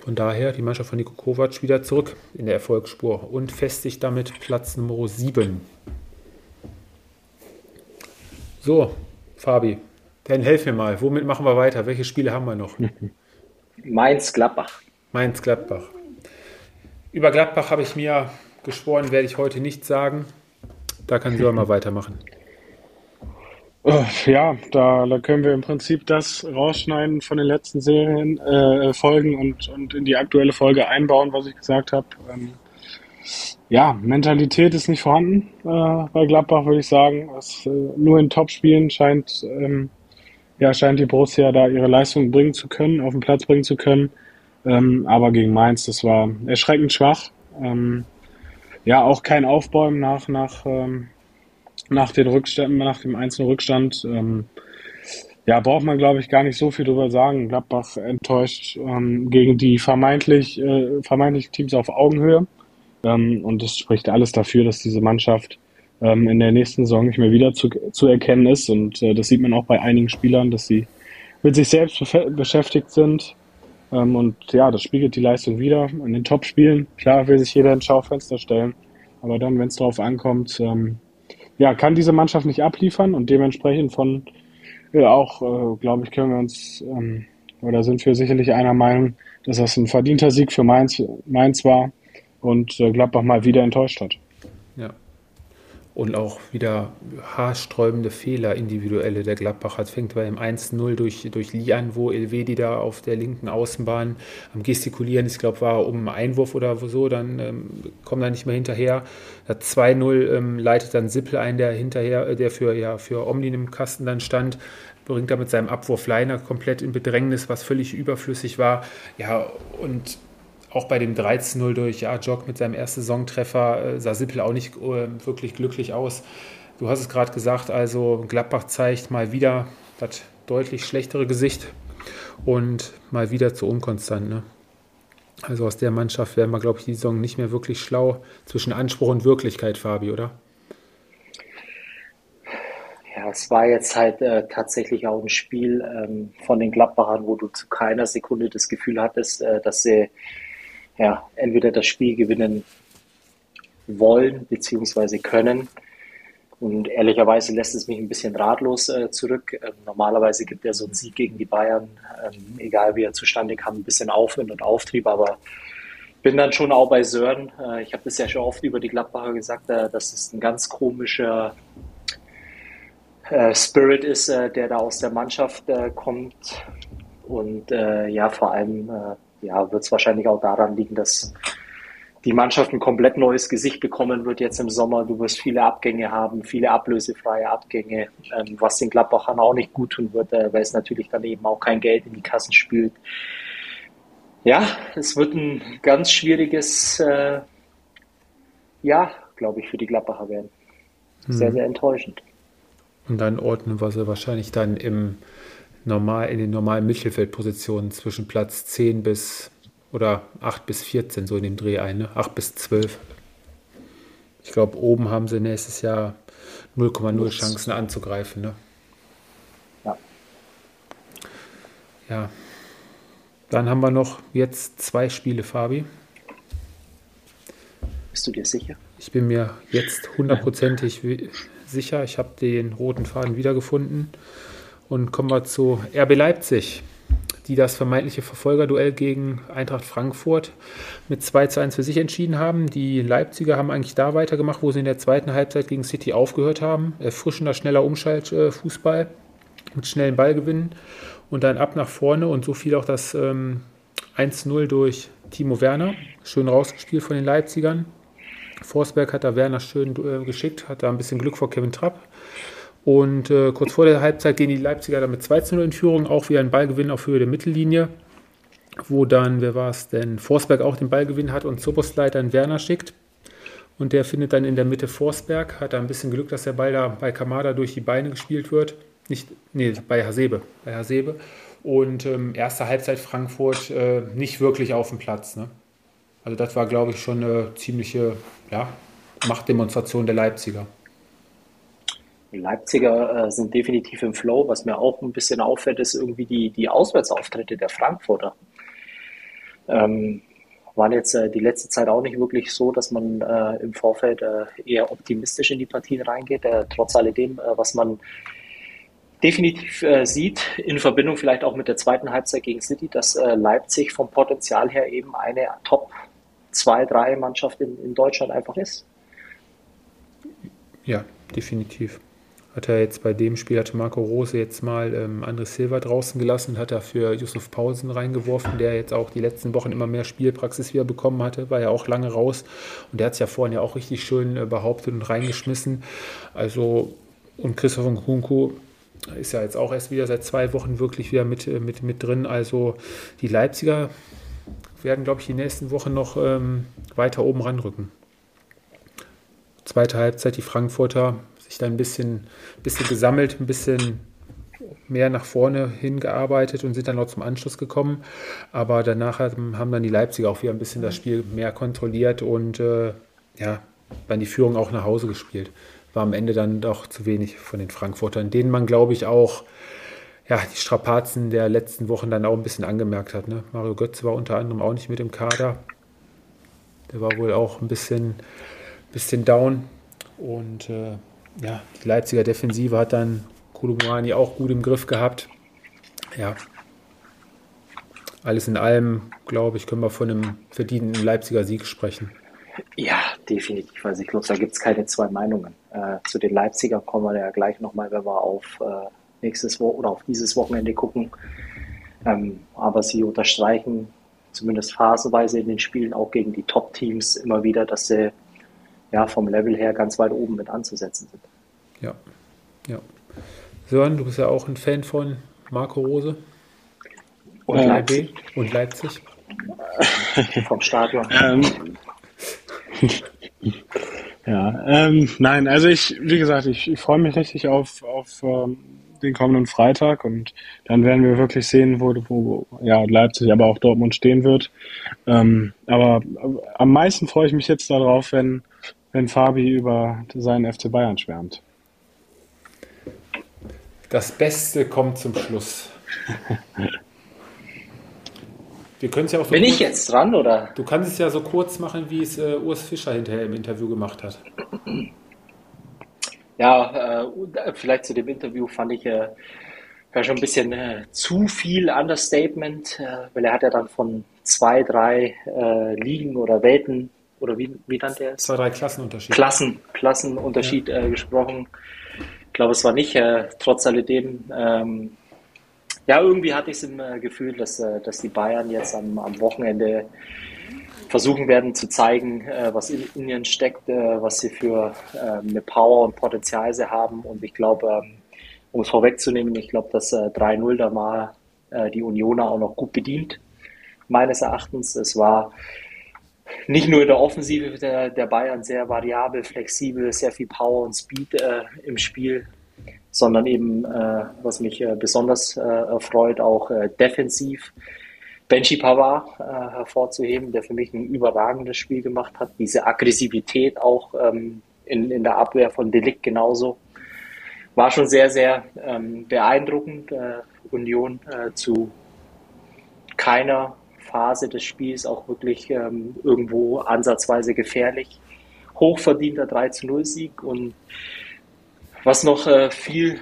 von daher die Mannschaft von Niko Kovac wieder zurück in der Erfolgsspur und festigt damit Platz Nummer 7. So, Fabi, dann helf mir mal. Womit machen wir weiter? Welche Spiele haben wir noch? Mainz-Gladbach. Mainz-Gladbach. Über Gladbach habe ich mir geschworen, werde ich heute nicht sagen. Da kann Sören mal weitermachen. Äh, ja, da, da können wir im Prinzip das rausschneiden von den letzten Serien, äh, Folgen und, und in die aktuelle Folge einbauen, was ich gesagt habe. Ähm, ja, Mentalität ist nicht vorhanden äh, bei Gladbach, würde ich sagen. Es, äh, nur in Topspielen scheint, ähm, ja, scheint die Borussia da ihre Leistung bringen zu können, auf den Platz bringen zu können. Ähm, aber gegen Mainz, das war erschreckend schwach. Ähm, ja, auch kein Aufbäumen nach, nach, ähm, nach, den Rückständen, nach dem einzelnen Rückstand. Ähm, ja, braucht man, glaube ich, gar nicht so viel drüber sagen. Gladbach enttäuscht ähm, gegen die vermeintlich, äh, vermeintlich Teams auf Augenhöhe. Ähm, und das spricht alles dafür, dass diese Mannschaft in der nächsten Saison nicht mehr wieder zu, zu erkennen ist. Und äh, das sieht man auch bei einigen Spielern, dass sie mit sich selbst beschäftigt sind. Ähm, und ja, das spiegelt die Leistung wieder. In den Top-Spielen, klar, will sich jeder ins Schaufenster stellen. Aber dann, wenn es darauf ankommt, ähm, ja, kann diese Mannschaft nicht abliefern und dementsprechend von ja, auch, äh, glaube ich, können wir uns ähm, oder sind wir sicherlich einer Meinung, dass das ein verdienter Sieg für Mainz, Mainz war und äh, Gladbach mal wieder enttäuscht hat und auch wieder haarsträubende Fehler individuelle der Gladbacher. Es fängt beim 1-0 durch, durch Lee an, wo Elvedi da auf der linken Außenbahn am Gestikulieren ich glaube, war um einen Einwurf oder so, dann ähm, kommt er nicht mehr hinterher. Das 2-0 ähm, leitet dann Sippel ein, der hinterher, äh, der für, ja, für Omni im Kasten dann stand bringt er mit seinem Abwurf Leiner komplett in Bedrängnis, was völlig überflüssig war. Ja, und auch bei dem 13-0 durch ja, Jock mit seinem ersten Saisontreffer äh, sah Sippel auch nicht äh, wirklich glücklich aus. Du hast es gerade gesagt, also Gladbach zeigt mal wieder das deutlich schlechtere Gesicht und mal wieder zu unkonstant. Ne? Also aus der Mannschaft werden wir, glaube ich, die Saison nicht mehr wirklich schlau zwischen Anspruch und Wirklichkeit, Fabi, oder? Ja, es war jetzt halt äh, tatsächlich auch ein Spiel ähm, von den Gladbachern, wo du zu keiner Sekunde das Gefühl hattest, äh, dass sie ja, entweder das Spiel gewinnen wollen bzw. können. Und ehrlicherweise lässt es mich ein bisschen ratlos äh, zurück. Ähm, normalerweise gibt er so einen Sieg gegen die Bayern, ähm, egal wie er zustande kam, ein bisschen Aufwind und Auftrieb, aber bin dann schon auch bei Sören. Äh, ich habe das ja schon oft über die Gladbacher gesagt, äh, dass es ein ganz komischer äh, Spirit ist, äh, der da aus der Mannschaft äh, kommt. Und ja, vor allem ja, wird es wahrscheinlich auch daran liegen, dass die Mannschaft ein komplett neues Gesicht bekommen wird jetzt im Sommer. Du wirst viele Abgänge haben, viele ablösefreie Abgänge, ähm, was den Gladbachern auch nicht gut tun wird, äh, weil es natürlich dann eben auch kein Geld in die Kassen spült. Ja, es wird ein ganz schwieriges äh, Jahr, glaube ich, für die Gladbacher werden. Sehr, hm. sehr enttäuschend. Und dann ordnen wir sie wahrscheinlich dann im normal, in den normalen Mittelfeldpositionen zwischen Platz 10 bis oder 8 bis 14, so in dem Dreh ein, ne? 8 bis 12. Ich glaube, oben haben sie nächstes Jahr 0,0 Chancen anzugreifen. Ne? Ja. Ja. Dann haben wir noch jetzt zwei Spiele, Fabi. Bist du dir sicher? Ich bin mir jetzt hundertprozentig sicher. Ich habe den roten Faden wiedergefunden. Und kommen wir zu RB Leipzig, die das vermeintliche Verfolgerduell gegen Eintracht Frankfurt mit 2 zu 1 für sich entschieden haben. Die Leipziger haben eigentlich da weitergemacht, wo sie in der zweiten Halbzeit gegen City aufgehört haben. Erfrischender, schneller Umschaltfußball mit schnellen Ballgewinnen und dann ab nach vorne und so fiel auch das ähm, 1-0 durch Timo Werner. Schön rausgespielt von den Leipzigern. Forsberg hat da Werner schön äh, geschickt, hat da ein bisschen Glück vor Kevin Trapp Und äh, kurz vor der Halbzeit gehen die Leipziger dann mit 2 0 in Führung, auch wieder ein Ballgewinn auf Höhe der Mittellinie, wo dann, wer war es denn, Forsberg auch den Ballgewinn hat und Zoboslai dann Werner schickt. Und der findet dann in der Mitte Forsberg, hat da ein bisschen Glück, dass der Ball da bei Kamada durch die Beine gespielt wird. Nicht, nee, bei Hasebe. Bei Hasebe. Und ähm, erste Halbzeit Frankfurt äh, nicht wirklich auf dem Platz. Ne? Also das war, glaube ich, schon eine ziemliche ja, Machtdemonstration der Leipziger. Leipziger äh, sind definitiv im Flow. Was mir auch ein bisschen auffällt, ist irgendwie die, die Auswärtsauftritte der Frankfurter. Ähm, waren jetzt äh, die letzte Zeit auch nicht wirklich so, dass man äh, im Vorfeld äh, eher optimistisch in die Partien reingeht. Äh, trotz alledem, äh, was man definitiv sieht, in Verbindung vielleicht auch mit der zweiten Halbzeit gegen City, dass Leipzig vom Potenzial her eben eine Top 2-3 Mannschaft in, in Deutschland einfach ist. Ja, definitiv. Hat er jetzt bei dem Spiel, hatte Marco Rose jetzt mal ähm, André Silva draußen gelassen, hat er für Yusuf Pausen reingeworfen, der jetzt auch die letzten Wochen immer mehr Spielpraxis wieder bekommen hatte, war ja auch lange raus und der hat es ja vorhin ja auch richtig schön äh, behauptet und reingeschmissen. Also, und Christoph Nkunku ist ja jetzt auch erst wieder seit zwei Wochen wirklich wieder mit, äh, mit, mit drin. Also die Leipziger werden, glaube ich, die nächsten Wochen noch ähm, weiter oben ranrücken. Zweite Halbzeit, die Frankfurter sich dann ein bisschen, bisschen gesammelt, ein bisschen mehr nach vorne hingearbeitet und sind dann noch zum Anschluss gekommen. Aber danach haben dann die Leipziger auch wieder ein bisschen das Spiel mehr kontrolliert und äh, ja, dann die Führung auch nach Hause gespielt war am Ende dann doch zu wenig von den Frankfurtern, denen man, glaube ich, auch ja, die Strapazen der letzten Wochen dann auch ein bisschen angemerkt hat. Ne? Mario Götze war unter anderem auch nicht mit im Kader. Der war wohl auch ein bisschen, bisschen down. Und äh, ja, die Leipziger Defensive hat dann Kulumani auch gut im Griff gehabt. Ja, alles in allem, glaube ich, können wir von einem verdienten Leipziger Sieg sprechen. Ja, definitiv. Also ich glaube, da gibt es keine zwei Meinungen. Äh, zu den Leipzigern kommen wir ja gleich nochmal, wenn wir auf äh, nächstes Wo oder auf dieses Wochenende gucken. Ähm, aber sie unterstreichen zumindest phasenweise in den Spielen auch gegen die Top-Teams immer wieder, dass sie ja vom Level her ganz weit oben mit anzusetzen sind. Ja, ja. Sören, du bist ja auch ein Fan von Marco Rose. Und Leipzig. Und Leipzig. vom Stadion. Ähm, ja, ähm, nein, also ich, wie gesagt, ich, ich freue mich richtig auf, auf ähm, den kommenden Freitag und dann werden wir wirklich sehen, wo, wo ja, Leipzig, aber auch Dortmund stehen wird. Ähm, aber am meisten freue ich mich jetzt darauf, wenn, wenn Fabi über seinen FC Bayern schwärmt. Das Beste kommt zum Schluss. Wir können es ja auch so Bin kurz, ich jetzt dran, oder? Du kannst es ja so kurz machen, wie es äh, Urs Fischer hinterher im Interview gemacht hat. Ja, äh, vielleicht zu dem Interview fand ich äh, ja schon ein bisschen äh, zu viel Understatement, äh, weil er hat ja dann von zwei, drei äh, Ligen oder Welten oder wie, wie nannte er es? Zwei, drei Klassenunterschied. Klassen, Klassenunterschied ja. gesprochen. Ich glaube, es war nicht trotz alledem ähm, ja, irgendwie hatte ich es im äh, Gefühl, dass, äh, dass die Bayern jetzt am, am Wochenende versuchen werden zu zeigen, äh, was in, ihnen steckt, äh, was sie für ähm, eine Power und Potenzial sie haben. Und ich glaube, ähm, um es vorwegzunehmen, ich glaube, dass 3-0 da war die Unioner auch noch gut bedient, meines Erachtens. Es war nicht nur in der Offensive der, der Bayern sehr variabel, flexibel, sehr viel Power und Speed äh, im Spiel, sondern eben, äh, was mich äh, besonders äh, erfreut, auch äh, defensiv Benji Pavard äh, hervorzuheben, der für mich ein überragendes Spiel gemacht hat. Diese Aggressivität auch ähm, in, in der Abwehr von Delikt genauso. War schon sehr, sehr ähm, beeindruckend. Union zu keiner Phase des Spiels auch wirklich ähm, irgendwo ansatzweise gefährlich. Hochverdienter 3 zu 0 Sieg und was noch äh, viel,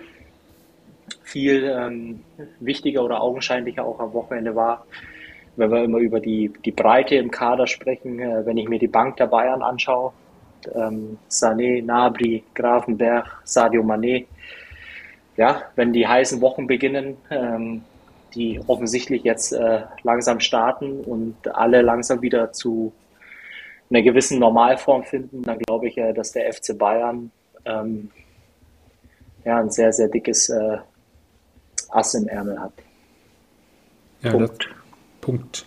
viel ähm, wichtiger oder augenscheinlicher auch am Wochenende war, wenn wir immer über die, die Breite im Kader sprechen, äh, wenn ich mir die Bank der Bayern anschaue, ähm, Sané, Nabri, Grafenberg, Sadio Mané, ja, wenn die heißen Wochen beginnen, ähm, die offensichtlich jetzt äh, langsam starten und alle langsam wieder zu einer gewissen Normalform finden, dann glaube ich, äh, dass der FC Bayern ähm, ja, ein sehr, sehr dickes äh, Ass im Ärmel hat. Ja, Punkt. Das, Punkt.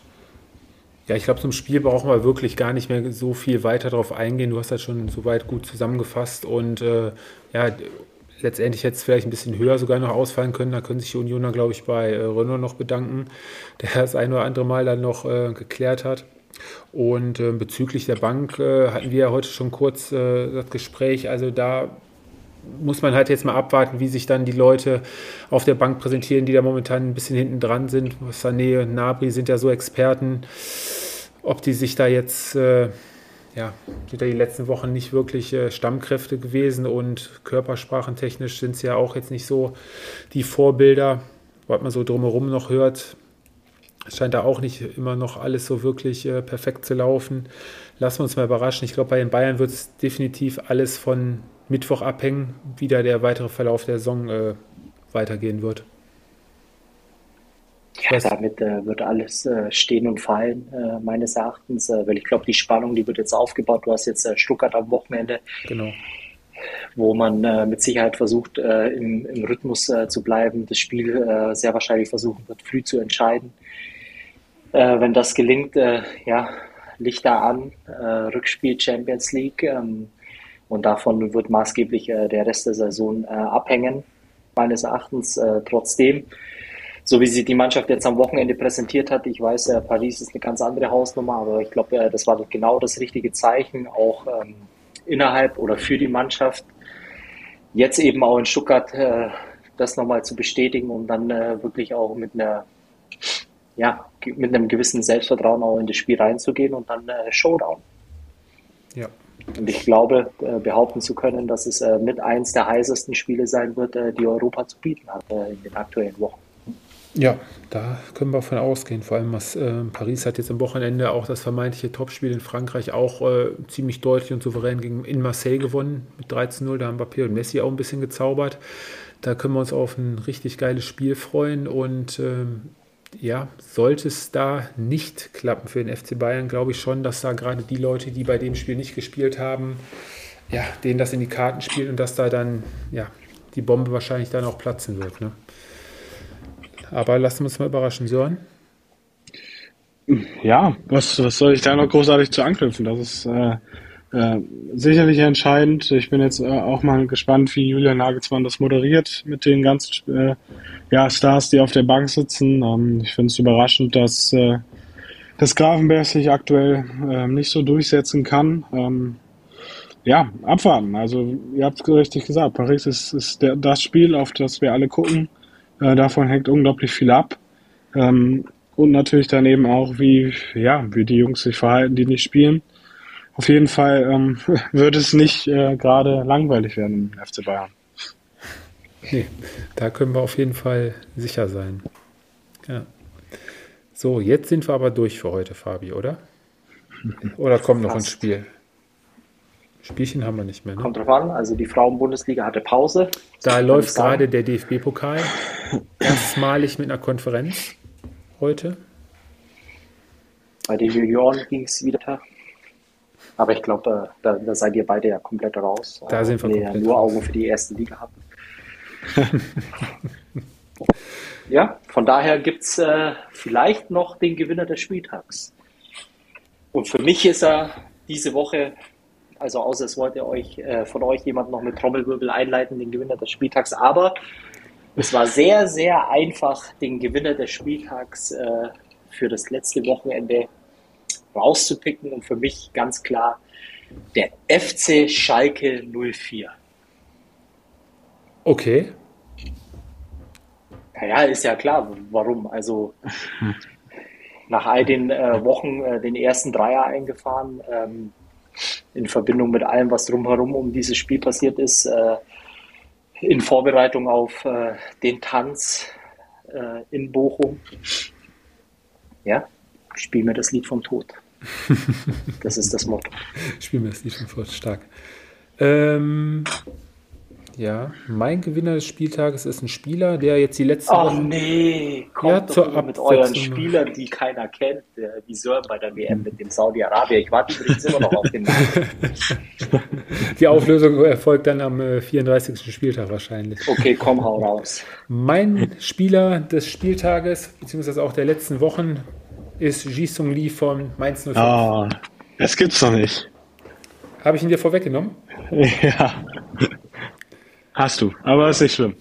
Ja, ich glaube, zum Spiel brauchen wir wirklich gar nicht mehr so viel weiter darauf eingehen. Du hast das schon soweit gut zusammengefasst und äh, ja, letztendlich hätte es vielleicht ein bisschen höher sogar noch ausfallen können. Da können sich die Unioner, glaube ich, bei äh, Renault noch bedanken, der das ein oder andere Mal dann noch äh, geklärt hat. Und äh, bezüglich der Bank äh, hatten wir ja heute schon kurz äh, das Gespräch. Also da muss man halt jetzt mal abwarten, wie sich dann die Leute auf der Bank präsentieren, die da momentan ein bisschen hinten dran sind. Sané und Nabri sind ja so Experten, ob die sich da jetzt, äh, ja, sind ja die letzten Wochen nicht wirklich äh, Stammkräfte gewesen und körpersprachentechnisch sind sie ja auch jetzt nicht so die Vorbilder, was man so drumherum noch hört. Es scheint da auch nicht immer noch alles so wirklich äh, perfekt zu laufen. Lassen wir uns mal überraschen. Ich glaube, bei den Bayern wird es definitiv alles von Mittwoch abhängen, wie da der weitere Verlauf der Saison äh, weitergehen wird. Ja, damit äh, wird alles äh, stehen und fallen, äh, meines Erachtens, äh, weil ich glaube, die Spannung, die wird jetzt aufgebaut. Du hast jetzt äh, Stuttgart am Wochenende, genau. wo man mit Sicherheit versucht, im, im, Rhythmus zu bleiben, das Spiel sehr wahrscheinlich versuchen wird, früh zu entscheiden. wenn das gelingt, ja, Lichter an, Rückspiel Champions League. Ähm, und davon wird maßgeblich äh, der Rest der Saison äh, abhängen, meines Erachtens. Äh, trotzdem, so wie sie die Mannschaft jetzt am Wochenende präsentiert hat, ich weiß, äh, Paris ist eine ganz andere Hausnummer, aber ich glaube, äh, das war genau das richtige Zeichen, auch ähm, innerhalb oder für die Mannschaft. Jetzt eben auch in Stuttgart äh, das nochmal zu bestätigen und dann wirklich auch mit einer ja, mit einem gewissen Selbstvertrauen auch in das Spiel reinzugehen und dann Showdown. Ja, und ich glaube, äh, behaupten zu können, dass es äh, mit eins der heißesten Spiele sein wird, äh, die Europa zu bieten hat in den aktuellen Wochen. Ja, da können wir von ausgehen. Vor allem, was, äh, Paris hat jetzt am Wochenende auch das vermeintliche Topspiel in Frankreich auch äh, ziemlich deutlich und souverän gegen, in Marseille gewonnen mit 13-0. Da haben Mbappé und Messi auch ein bisschen gezaubert. Da können wir uns auf ein richtig geiles Spiel freuen und ähm, ja, sollte es da nicht klappen für den FC Bayern, glaube ich schon, dass da gerade die Leute, die bei dem Spiel nicht gespielt haben, ja, denen das in die Karten spielt und dass da dann ja, die Bombe wahrscheinlich dann auch platzen wird. Ne? Aber lassen wir uns mal überraschen, Sören. Ja, was, was soll ich da noch großartig zu anknüpfen? Das ist äh, äh, sicherlich entscheidend. Ich bin jetzt äh, auch mal gespannt, wie Julian Nagelsmann das moderiert mit den ganzen äh, ja, Stars, die auf der Bank sitzen. Ähm, ich finde es überraschend, dass, äh, dass Grafenberg sich aktuell äh, nicht so durchsetzen kann. Ähm, ja, abwarten. Also, ihr habt es richtig gesagt. Paris ist, ist der, das Spiel, auf das wir alle gucken. Äh, davon hängt unglaublich viel ab. Ähm, und natürlich daneben auch, wie, ja, wie die Jungs sich verhalten, die nicht spielen auf jeden Fall ähm, wird es nicht äh, gerade langweilig werden im FC Bayern. Nee, da können wir auf jeden Fall sicher sein. Ja. So, jetzt sind wir aber durch für heute, Fabi, oder? Oder kommt noch ein Spiel? Spielchen haben wir nicht mehr. Ne? Kommt drauf an, also die Frauen-Bundesliga hatte Pause. Da läuft gerade der DFB-Pokal. Erstmalig mit einer Konferenz heute. Bei den Junioren ging es wieder aber ich glaube, da, da, seid ihr beide ja komplett raus. Da sind wir komplett ja nur Augen für die erste Liga hatten. ja, von daher gibt es äh, vielleicht noch den Gewinner des Spieltags. Und für mich ist er diese Woche, also außer es wollte euch äh, von euch jemand noch mit Trommelwirbel einleiten, den Gewinner des Spieltags, aber es war sehr, sehr einfach, den Gewinner des Spieltags äh, für das letzte Wochenende rauszupicken und für mich ganz klar der FC Schalke 04. Okay. Naja, ist ja klar, warum. Also nach all den äh, Wochen äh, den ersten Dreier eingefahren, ähm, in Verbindung mit allem, was drumherum um dieses Spiel passiert ist, äh, in Vorbereitung auf äh, den Tanz äh, in Bochum. Ja, spiel mir das Lied vom Tod. Das ist das Motto. Spiel mir das Lied vom Tod, stark. Ähm, Ja, mein Gewinner des Spieltages ist ein Spieler, der jetzt die letzte Oh Woche. nee, kommt Ja, doch zur immer mit euren. Spielern, die keiner kennt, äh, wie Sören bei der WM mit dem Saudi-Arabien. Ich warte übrigens immer noch auf den Namen. Die Auflösung erfolgt dann am äh, 34. Spieltag wahrscheinlich. Okay, komm, hau raus. Mein Spieler des Spieltages, beziehungsweise auch der letzten Wochen, ist Jisung Lee von Mainz 05. Ah, das gibt's doch nicht. Habe ich ihn dir vorweggenommen? Ja. Hast du, aber ist nicht schlimm.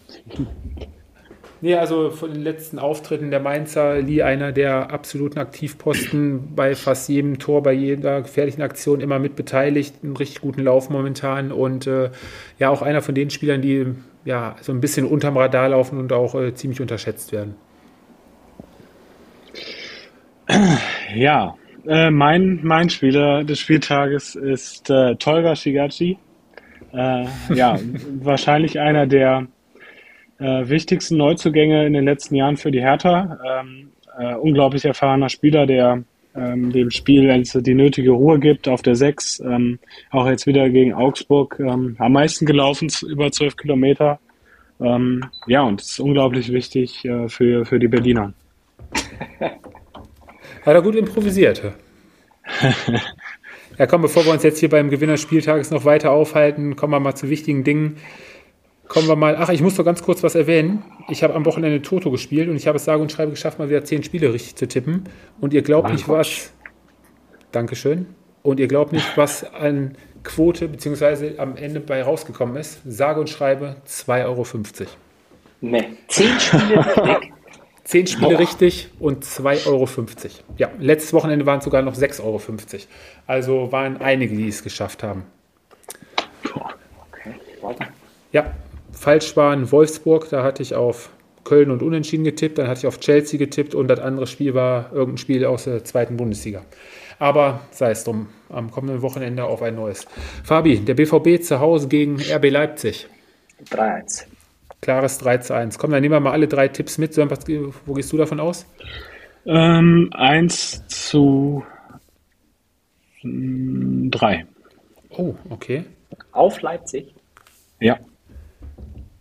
Nee, also von den letzten Auftritten der Mainzer Lee einer der absoluten Aktivposten bei fast jedem Tor, bei jeder gefährlichen Aktion immer mit beteiligt, einen richtig guten Lauf momentan und äh, ja auch einer von den Spielern, die ja so ein bisschen unterm Radar laufen und auch äh, ziemlich unterschätzt werden. Ja, äh, mein, mein Spieler des Spieltages ist äh, Tolga Shigachi. Äh, ja, wahrscheinlich einer der äh, wichtigsten Neuzugänge in den letzten Jahren für die Hertha. Ähm, äh, unglaublich erfahrener Spieler, der ähm, dem Spiel also die nötige Ruhe gibt auf der 6. Ähm, auch jetzt wieder gegen Augsburg ähm, am meisten gelaufen, über 12 Kilometer. Ähm, ja, und es ist unglaublich wichtig äh, für, für die Berliner. Hat er gut improvisiert. Ja, komm, bevor wir uns jetzt hier beim Gewinner Spieltages noch weiter aufhalten, kommen wir mal zu wichtigen Dingen. Kommen wir mal. Ach, ich muss doch ganz kurz was erwähnen. Ich habe am Wochenende Toto gespielt und ich habe es sage und schreibe geschafft, mal wieder zehn Spiele richtig zu tippen. Und ihr glaubt nicht, was. Dankeschön. Und ihr glaubt nicht, was an Quote beziehungsweise am Ende bei rausgekommen ist. Sage und schreibe 2,50 Euro. Nee, zehn Spiele weg. Zehn Spiele Boah. richtig und 2,50 Euro. Ja, letztes Wochenende waren es sogar noch 6,50 Euro. Also waren einige, die es geschafft haben. Okay, warte. Ja, falsch waren Wolfsburg, da hatte ich auf Köln und Unentschieden getippt, dann hatte ich auf Chelsea getippt und das andere Spiel war irgendein Spiel aus der zweiten Bundesliga. Aber sei es drum, am kommenden Wochenende auf ein neues. Fabi, der BVB zu Hause gegen RB Leipzig. 3-1. Klares 3 zu 1. Komm, dann nehmen wir mal alle drei Tipps mit. Sören, wo gehst du davon aus? Ähm, 1 zu 3. Oh, okay. Auf Leipzig. Ja.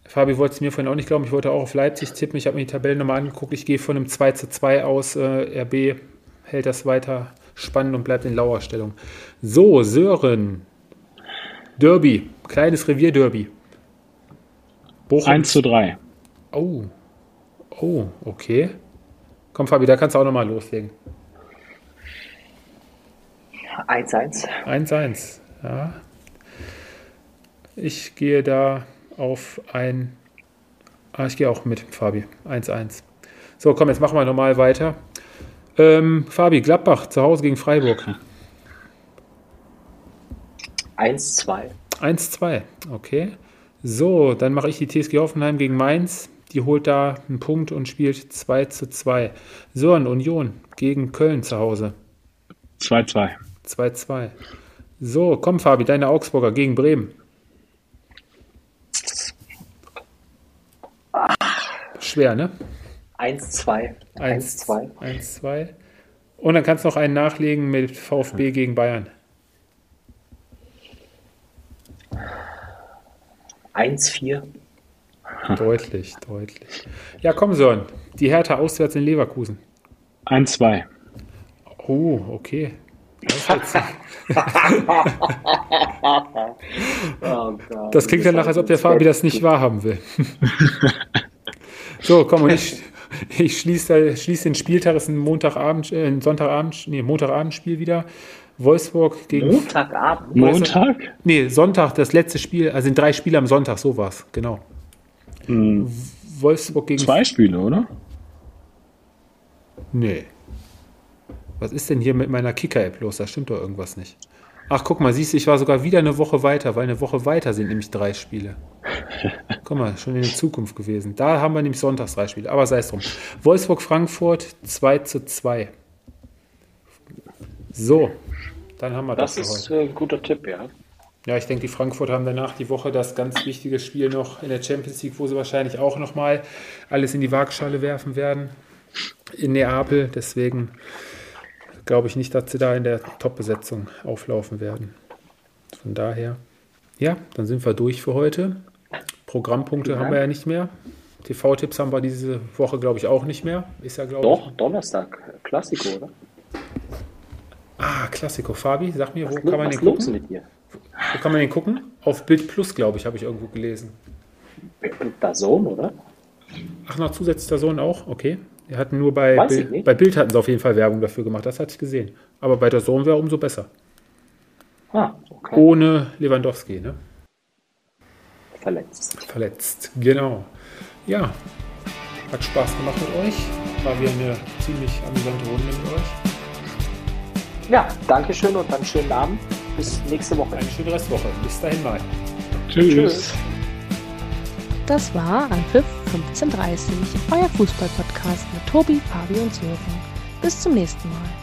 Fabi wollte es mir vorhin auch nicht glauben. Ich wollte auch auf Leipzig tippen. Ich habe mir die Tabellen nochmal angeguckt. Ich gehe von einem 2 zu 2 aus. Äh, RB hält das weiter spannend und bleibt in Lauerstellung. So, Sören. Derby. Kleines Revierderby. Bochum. 1 zu 3. Oh. Oh, okay. Komm, Fabi, da kannst du auch nochmal loslegen. 1-1. 1-1. Ja. Ich gehe da auf ein. Ah, ich gehe auch mit, Fabi. 1-1. So, komm, jetzt machen wir normal weiter. Ähm, Fabi, Gladbach zu Hause gegen Freiburg. 1-2. 1-2. Okay. So, dann mache ich die TSG Hoffenheim gegen Mainz. Die holt da einen Punkt und spielt 2 zu 2. So, und Union gegen Köln zu Hause. 2-2. 2-2. So, komm, Fabi, deine Augsburger gegen Bremen. Schwer, ne? 1-2. 1-2. 1-2. Und dann kannst du noch einen nachlegen mit VfB gegen Bayern. 1-4. Deutlich, deutlich. Ja, komm, Sören. Die Hertha auswärts in Leverkusen. 1-2. Oh, okay. Das, Oh klingt danach, als ob der Fabi das nicht wahrhaben will. so, komm, und ich, ich schließe, schließe den Spieltag, ist ein Montagabend, äh, ein Sonntagabend, nee, Montagabendspiel wieder. Wolfsburg gegen. Montagabend. Montag? Nee, Sonntag, das letzte Spiel, also sind drei Spiele am Sonntag, so war's, genau. Hm, Wolfsburg gegen. zwei Spiele, oder? Nee. Was ist denn hier mit meiner Kicker-App los? Da stimmt doch irgendwas nicht. Ach, guck mal, siehst du, ich war sogar wieder eine Woche weiter, weil eine Woche weiter sind nämlich drei Spiele. Guck mal, schon in der Zukunft gewesen. Da haben wir nämlich sonntags drei Spiele, aber sei es drum. Wolfsburg-Frankfurt 2 zu 2. So, dann haben wir das, Das für ist heute. äh, ein guter Tipp, ja. Ja, ich denke, die Frankfurt haben danach die Woche das ganz wichtige Spiel noch in der Champions League, wo sie wahrscheinlich auch nochmal alles in die Waagschale werfen werden. In Neapel. Deswegen glaube ich nicht, dass sie da in der Top-Besetzung auflaufen werden. Von daher, ja, dann sind wir durch für heute. Programmpunkte Vielen haben wir ja nicht mehr. TV-Tipps haben wir diese Woche, glaube ich, auch nicht mehr. Ist ja, glaube Doch, Donnerstag, Klassiko, oder? Ah, Klassiko. Fabi, sag mir, wo Was, kann man den gucken? mit dir? Wo kann man den gucken? Auf Bild Plus, glaube ich, habe ich irgendwo gelesen. Da Sohn, oder? Ach, noch zusätzlicher Sohn auch? Okay. Wir hatten nur bei, Bild, bei Bild hatten sie auf jeden Fall Werbung dafür gemacht. Das hatte ich gesehen. Aber bei der Sohn wäre umso besser. Ah, okay. Ohne Lewandowski, ne? Verletzt. Verletzt. Genau. Ja. Hat Spaß gemacht mit euch. War wieder eine ziemlich amüsante Runde mit euch. Ja, Dankeschön und dann schönen Abend. Bis nächste Woche. Eine schöne Restwoche. Bis dahin mal. Tschüss. Tschüss. Das war Anpfiff 1530, euer Fußballpodcast mit Tobi, Fabi und Sören. Bis zum nächsten Mal.